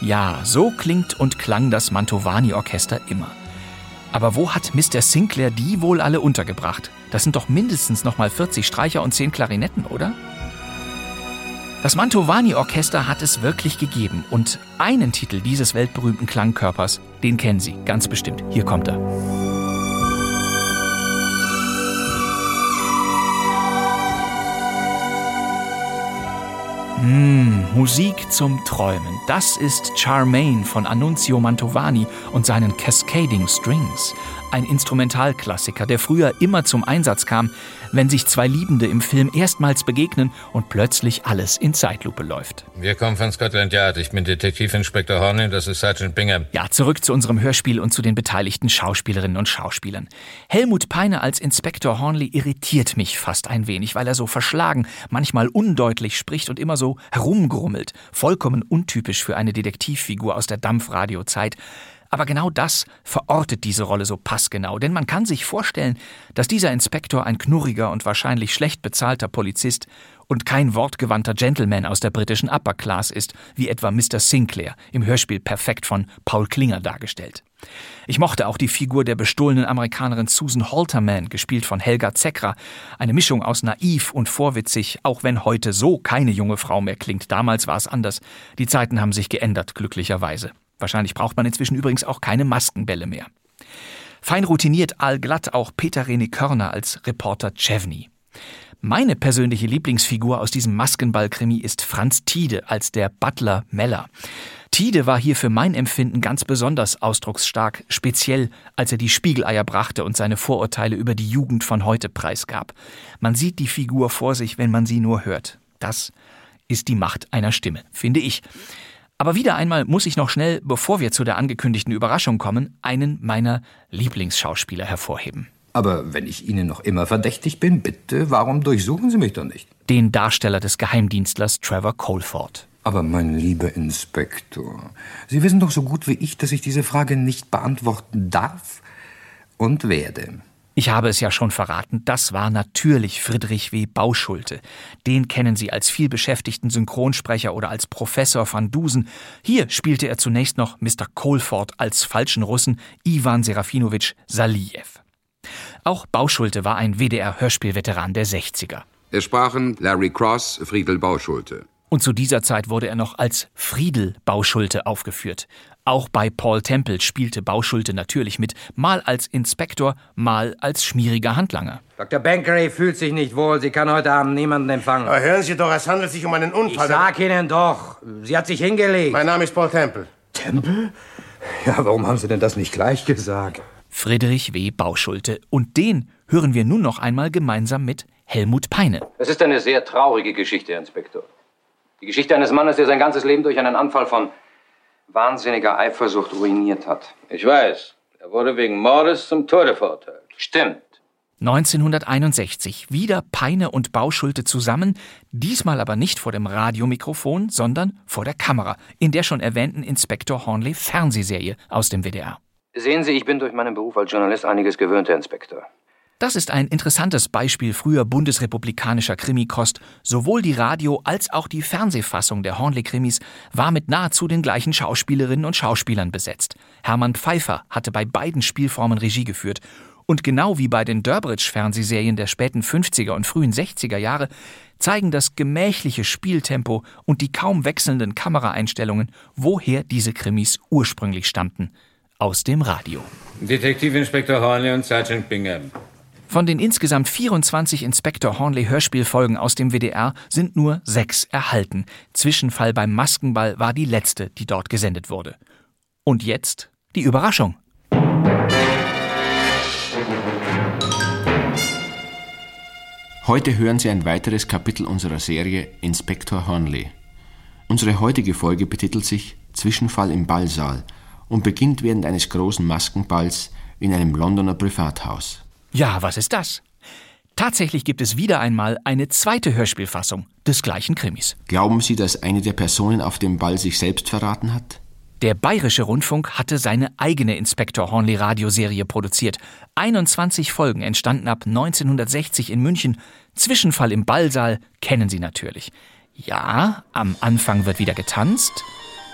Ja, so klingt und klang das Mantovani-Orchester immer. Aber wo hat Mr. Sinclair die wohl alle untergebracht? Das sind doch mindestens noch mal 40 Streicher und 10 Klarinetten, oder? Das Mantovani-Orchester hat es wirklich gegeben und einen Titel dieses weltberühmten Klangkörpers, den kennen Sie ganz bestimmt. Hier kommt er. Mmh, Musik zum Träumen. Das ist Charmaine von Annunzio Mantovani und seinen Cascading Strings. Ein Instrumentalklassiker, der früher immer zum Einsatz kam, wenn sich zwei Liebende im Film erstmals begegnen und plötzlich alles in Zeitlupe läuft. Wir kommen von Scotland Yard. Ich bin Detektivinspektor Horney, das ist Sergeant Bingham. Ja, zurück zu unserem Hörspiel und zu den beteiligten Schauspielerinnen und Schauspielern. Helmut Peine als Inspektor Hornley irritiert mich fast ein wenig, weil er so verschlagen, manchmal undeutlich spricht und immer so herumgrummelt. Vollkommen untypisch für eine Detektivfigur aus der Dampfradiozeit. Aber genau das verortet diese Rolle so passgenau, denn man kann sich vorstellen, dass dieser Inspektor ein knurriger und wahrscheinlich schlecht bezahlter Polizist und kein wortgewandter Gentleman aus der britischen Upper Class ist, wie etwa Mr. Sinclair im Hörspiel perfekt von Paul Klinger dargestellt. Ich mochte auch die Figur der bestohlenen Amerikanerin Susan Halterman, gespielt von Helga Zeckra, eine Mischung aus naiv und vorwitzig, auch wenn heute so keine junge Frau mehr klingt. Damals war es anders. Die Zeiten haben sich geändert, glücklicherweise. Wahrscheinlich braucht man inzwischen übrigens auch keine Maskenbälle mehr. Fein routiniert allglatt auch Peter René Körner als Reporter Chevney. Meine persönliche Lieblingsfigur aus diesem Maskenball-Krimi ist Franz Tiede als der Butler Meller. Tiede war hier für mein Empfinden ganz besonders ausdrucksstark, speziell als er die Spiegeleier brachte und seine Vorurteile über die Jugend von heute preisgab. Man sieht die Figur vor sich, wenn man sie nur hört. Das ist die Macht einer Stimme, finde ich. Aber wieder einmal muss ich noch schnell, bevor wir zu der angekündigten Überraschung kommen, einen meiner Lieblingsschauspieler hervorheben. Aber wenn ich Ihnen noch immer verdächtig bin, bitte, warum durchsuchen Sie mich dann nicht? Den Darsteller des Geheimdienstlers Trevor Colford. Aber mein lieber Inspektor, Sie wissen doch so gut wie ich, dass ich diese Frage nicht beantworten darf und werde. Ich habe es ja schon verraten, das war natürlich Friedrich W. Bauschulte. Den kennen Sie als vielbeschäftigten Synchronsprecher oder als Professor van Dusen. Hier spielte er zunächst noch Mr. Colford als falschen Russen Ivan Serafinowitsch Saliev. Auch Bauschulte war ein WDR-Hörspielveteran der 60er. Es sprachen Larry Cross, Friedel Bauschulte. Und zu dieser Zeit wurde er noch als Friedel Bauschulte aufgeführt. Auch bei Paul Temple spielte Bauschulte natürlich mit, mal als Inspektor, mal als schmieriger Handlanger. Dr. Bankery fühlt sich nicht wohl. Sie kann heute Abend niemanden empfangen. Aber hören Sie doch, es handelt sich um einen Unfall. Ich sag Ihnen doch, sie hat sich hingelegt. Mein Name ist Paul Temple. Temple? Ja, warum haben Sie denn das nicht gleich gesagt? Friedrich W. Bauschulte. Und den hören wir nun noch einmal gemeinsam mit Helmut Peine. Es ist eine sehr traurige Geschichte, Herr Inspektor. Die Geschichte eines Mannes, der sein ganzes Leben durch einen Anfall von wahnsinniger Eifersucht ruiniert hat. Ich weiß. Er wurde wegen Mordes zum Tode verurteilt. Stimmt. 1961 wieder Peine und Bauschulte zusammen, diesmal aber nicht vor dem Radiomikrofon, sondern vor der Kamera, in der schon erwähnten Inspektor Hornley Fernsehserie aus dem WDR. Sehen Sie, ich bin durch meinen Beruf als Journalist einiges gewöhnt, Herr Inspektor. Das ist ein interessantes Beispiel früher bundesrepublikanischer Krimikost. Sowohl die Radio- als auch die Fernsehfassung der Hornley-Krimis war mit nahezu den gleichen Schauspielerinnen und Schauspielern besetzt. Hermann Pfeiffer hatte bei beiden Spielformen Regie geführt. Und genau wie bei den Durbridge-Fernsehserien der späten 50er und frühen 60er Jahre zeigen das gemächliche Spieltempo und die kaum wechselnden Kameraeinstellungen, woher diese Krimis ursprünglich stammten. Aus dem Radio. Detektivinspektor Hornley und Sergeant Bingham. Von den insgesamt 24 Inspektor Hornley Hörspielfolgen aus dem WDR sind nur sechs erhalten. Zwischenfall beim Maskenball war die letzte, die dort gesendet wurde. Und jetzt die Überraschung. Heute hören Sie ein weiteres Kapitel unserer Serie Inspektor Hornley. Unsere heutige Folge betitelt sich Zwischenfall im Ballsaal und beginnt während eines großen Maskenballs in einem Londoner Privathaus. Ja, was ist das? Tatsächlich gibt es wieder einmal eine zweite Hörspielfassung des gleichen Krimis. Glauben Sie, dass eine der Personen auf dem Ball sich selbst verraten hat? Der Bayerische Rundfunk hatte seine eigene Inspektor Hornley Radioserie produziert. 21 Folgen entstanden ab 1960 in München. Zwischenfall im Ballsaal kennen Sie natürlich. Ja, am Anfang wird wieder getanzt.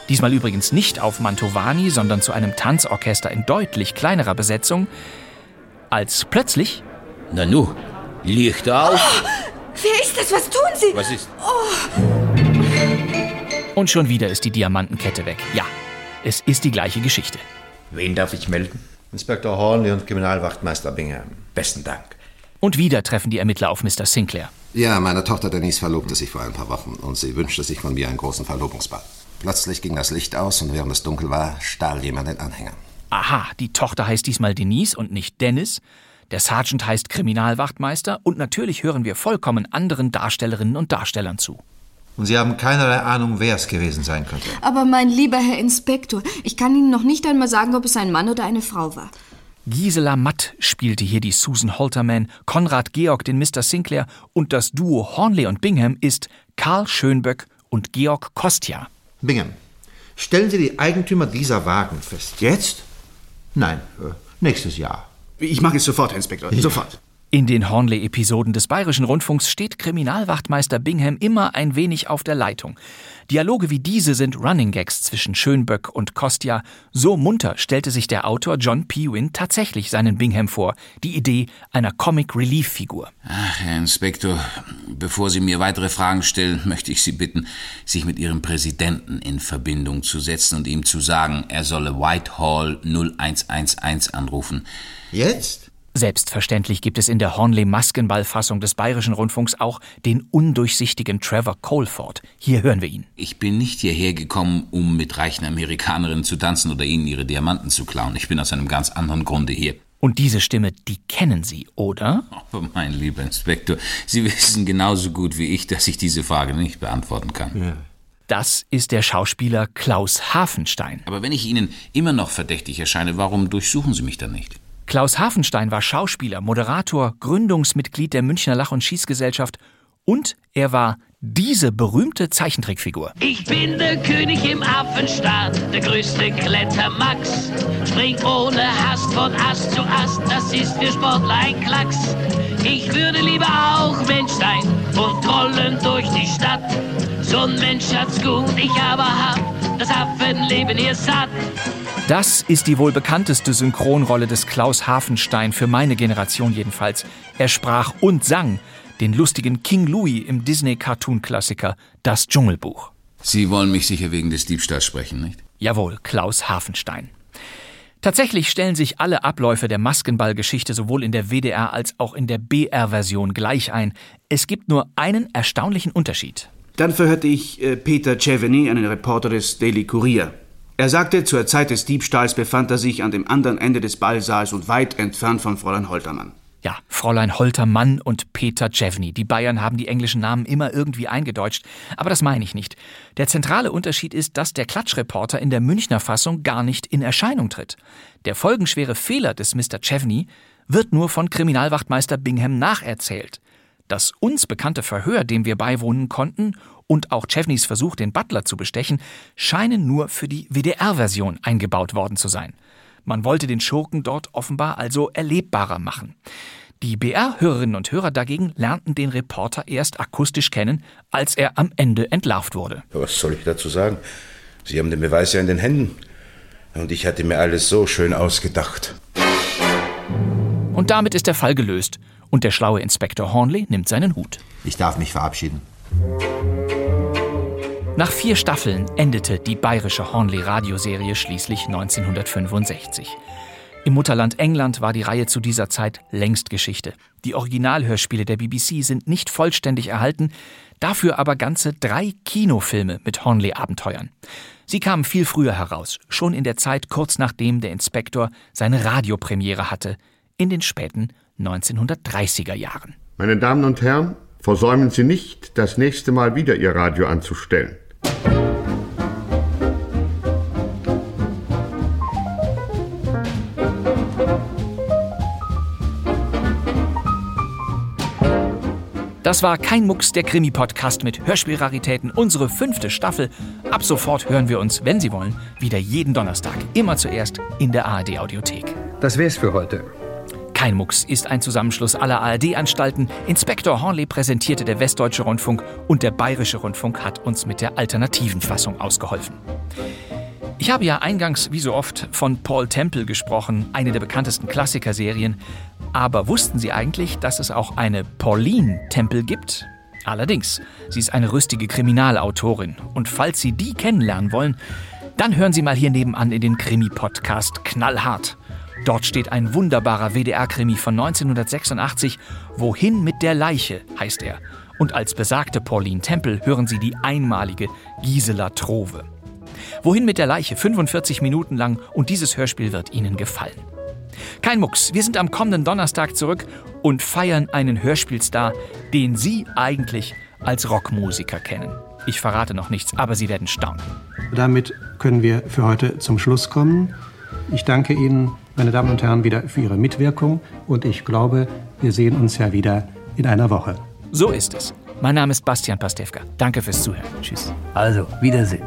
Diesmal übrigens nicht auf Mantovani, sondern zu einem Tanzorchester in deutlich kleinerer Besetzung. Als plötzlich. Nanu, Licht auf! Oh, wer ist das? Was tun Sie? Was ist? Oh. Und schon wieder ist die Diamantenkette weg. Ja, es ist die gleiche Geschichte. Wen darf ich melden? Inspektor Hornley und Kriminalwachtmeister Bingham. Besten Dank. Und wieder treffen die Ermittler auf Mr. Sinclair. Ja, meine Tochter Denise verlobte sich vor ein paar Wochen und sie wünschte sich von mir einen großen Verlobungsball. Plötzlich ging das Licht aus und während es dunkel war, stahl jemand den Anhänger. Aha, die Tochter heißt diesmal Denise und nicht Dennis. Der Sergeant heißt Kriminalwachtmeister und natürlich hören wir vollkommen anderen Darstellerinnen und Darstellern zu. Und Sie haben keinerlei Ahnung, wer es gewesen sein könnte. Aber mein lieber Herr Inspektor, ich kann Ihnen noch nicht einmal sagen, ob es ein Mann oder eine Frau war. Gisela Matt spielte hier die Susan Holterman, Konrad Georg den Mr. Sinclair und das Duo Hornley und Bingham ist Karl Schönböck und Georg Kostja. Bingham, stellen Sie die Eigentümer dieser Wagen fest. Jetzt? Nein, äh, nächstes Jahr. Ich mache es sofort, Herr Inspektor. Ja. Sofort. In den Hornley-Episoden des Bayerischen Rundfunks steht Kriminalwachtmeister Bingham immer ein wenig auf der Leitung. Dialoge wie diese sind Running Gags zwischen Schönböck und Kostja. So munter stellte sich der Autor John P. Wynne tatsächlich seinen Bingham vor, die Idee einer Comic-Relief-Figur. Ach, Herr Inspektor, bevor Sie mir weitere Fragen stellen, möchte ich Sie bitten, sich mit Ihrem Präsidenten in Verbindung zu setzen und ihm zu sagen, er solle Whitehall 0111 anrufen. Jetzt? Selbstverständlich gibt es in der Hornley-Maskenball-Fassung des Bayerischen Rundfunks auch den undurchsichtigen Trevor Colford. Hier hören wir ihn. Ich bin nicht hierher gekommen, um mit reichen Amerikanerinnen zu tanzen oder ihnen ihre Diamanten zu klauen. Ich bin aus einem ganz anderen Grunde hier. Und diese Stimme, die kennen Sie, oder? Aber oh, mein lieber Inspektor, Sie wissen genauso gut wie ich, dass ich diese Frage nicht beantworten kann. Ja. Das ist der Schauspieler Klaus Hafenstein. Aber wenn ich Ihnen immer noch verdächtig erscheine, warum durchsuchen Sie mich dann nicht? Klaus Hafenstein war Schauspieler, Moderator, Gründungsmitglied der Münchner Lach- und Schießgesellschaft und er war diese berühmte Zeichentrickfigur. Ich bin der König im Affenstaat, der größte Klettermax. Spring ohne Hast von Ast zu Ast, das ist für Sportler ein Klacks. Ich würde lieber auch Mensch sein und trollen durch die Stadt. So ein Mensch hat's gut, ich aber hab das Affenleben hier satt. Das ist die wohl bekannteste Synchronrolle des Klaus Hafenstein, für meine Generation jedenfalls. Er sprach und sang. den lustigen King Louis im Disney-Cartoon-Klassiker Das Dschungelbuch. Sie wollen mich sicher wegen des Diebstahls sprechen, nicht? Jawohl, Klaus Hafenstein. Tatsächlich stellen sich alle Abläufe der Maskenballgeschichte sowohl in der WDR als auch in der BR-Version gleich ein. Es gibt nur einen erstaunlichen Unterschied. Dann verhörte ich äh, Peter Ceveny, einen Reporter des Daily Courier. Er sagte, zur Zeit des Diebstahls befand er sich an dem anderen Ende des Ballsaals und weit entfernt von Fräulein Holtermann. Ja, Fräulein Holtermann und Peter Jevny. Die Bayern haben die englischen Namen immer irgendwie eingedeutscht. Aber das meine ich nicht. Der zentrale Unterschied ist, dass der Klatschreporter in der Münchner Fassung gar nicht in Erscheinung tritt. Der folgenschwere Fehler des Mr. Chevney wird nur von Kriminalwachtmeister Bingham nacherzählt. Das uns bekannte Verhör, dem wir beiwohnen konnten, und auch Chevneys Versuch, den Butler zu bestechen, scheinen nur für die WDR-Version eingebaut worden zu sein. Man wollte den Schurken dort offenbar also erlebbarer machen. Die BR-Hörerinnen und Hörer dagegen lernten den Reporter erst akustisch kennen, als er am Ende entlarvt wurde. Was soll ich dazu sagen? Sie haben den Beweis ja in den Händen. Und ich hatte mir alles so schön ausgedacht. Und damit ist der Fall gelöst. Und der schlaue Inspektor Hornley nimmt seinen Hut. Ich darf mich verabschieden. Nach vier Staffeln endete die bayerische Hornley-Radioserie schließlich 1965. Im Mutterland England war die Reihe zu dieser Zeit längst Geschichte. Die Originalhörspiele der BBC sind nicht vollständig erhalten, dafür aber ganze drei Kinofilme mit Hornley-Abenteuern. Sie kamen viel früher heraus, schon in der Zeit kurz nachdem der Inspektor seine Radiopremiere hatte, in den späten 1930er Jahren. Meine Damen und Herren, versäumen Sie nicht, das nächste Mal wieder Ihr Radio anzustellen. Das war kein Mucks, der Krimi-Podcast mit Hörspielraritäten, unsere fünfte Staffel. Ab sofort hören wir uns, wenn Sie wollen, wieder jeden Donnerstag. Immer zuerst in der ARD-Audiothek. Das wär's für heute. Kein Mucks ist ein Zusammenschluss aller ARD-Anstalten. Inspektor Hornley präsentierte der Westdeutsche Rundfunk und der Bayerische Rundfunk hat uns mit der alternativen Fassung ausgeholfen. Ich habe ja eingangs, wie so oft, von Paul Temple gesprochen, eine der bekanntesten Klassikerserien. Aber wussten Sie eigentlich, dass es auch eine Pauline Temple gibt? Allerdings, sie ist eine rüstige Kriminalautorin. Und falls Sie die kennenlernen wollen, dann hören Sie mal hier nebenan in den Krimi-Podcast Knallhart. Dort steht ein wunderbarer WDR-Krimi von 1986. Wohin mit der Leiche heißt er. Und als besagte Pauline Temple hören Sie die einmalige Gisela Trove. Wohin mit der Leiche? 45 Minuten lang und dieses Hörspiel wird Ihnen gefallen. Kein Mucks, wir sind am kommenden Donnerstag zurück und feiern einen Hörspielstar, den Sie eigentlich als Rockmusiker kennen. Ich verrate noch nichts, aber Sie werden staunen. Damit können wir für heute zum Schluss kommen. Ich danke Ihnen, meine Damen und Herren, wieder für Ihre Mitwirkung und ich glaube, wir sehen uns ja wieder in einer Woche. So ist es. Mein Name ist Bastian Pastewka. Danke fürs Zuhören. Tschüss. Also, Wiedersehen.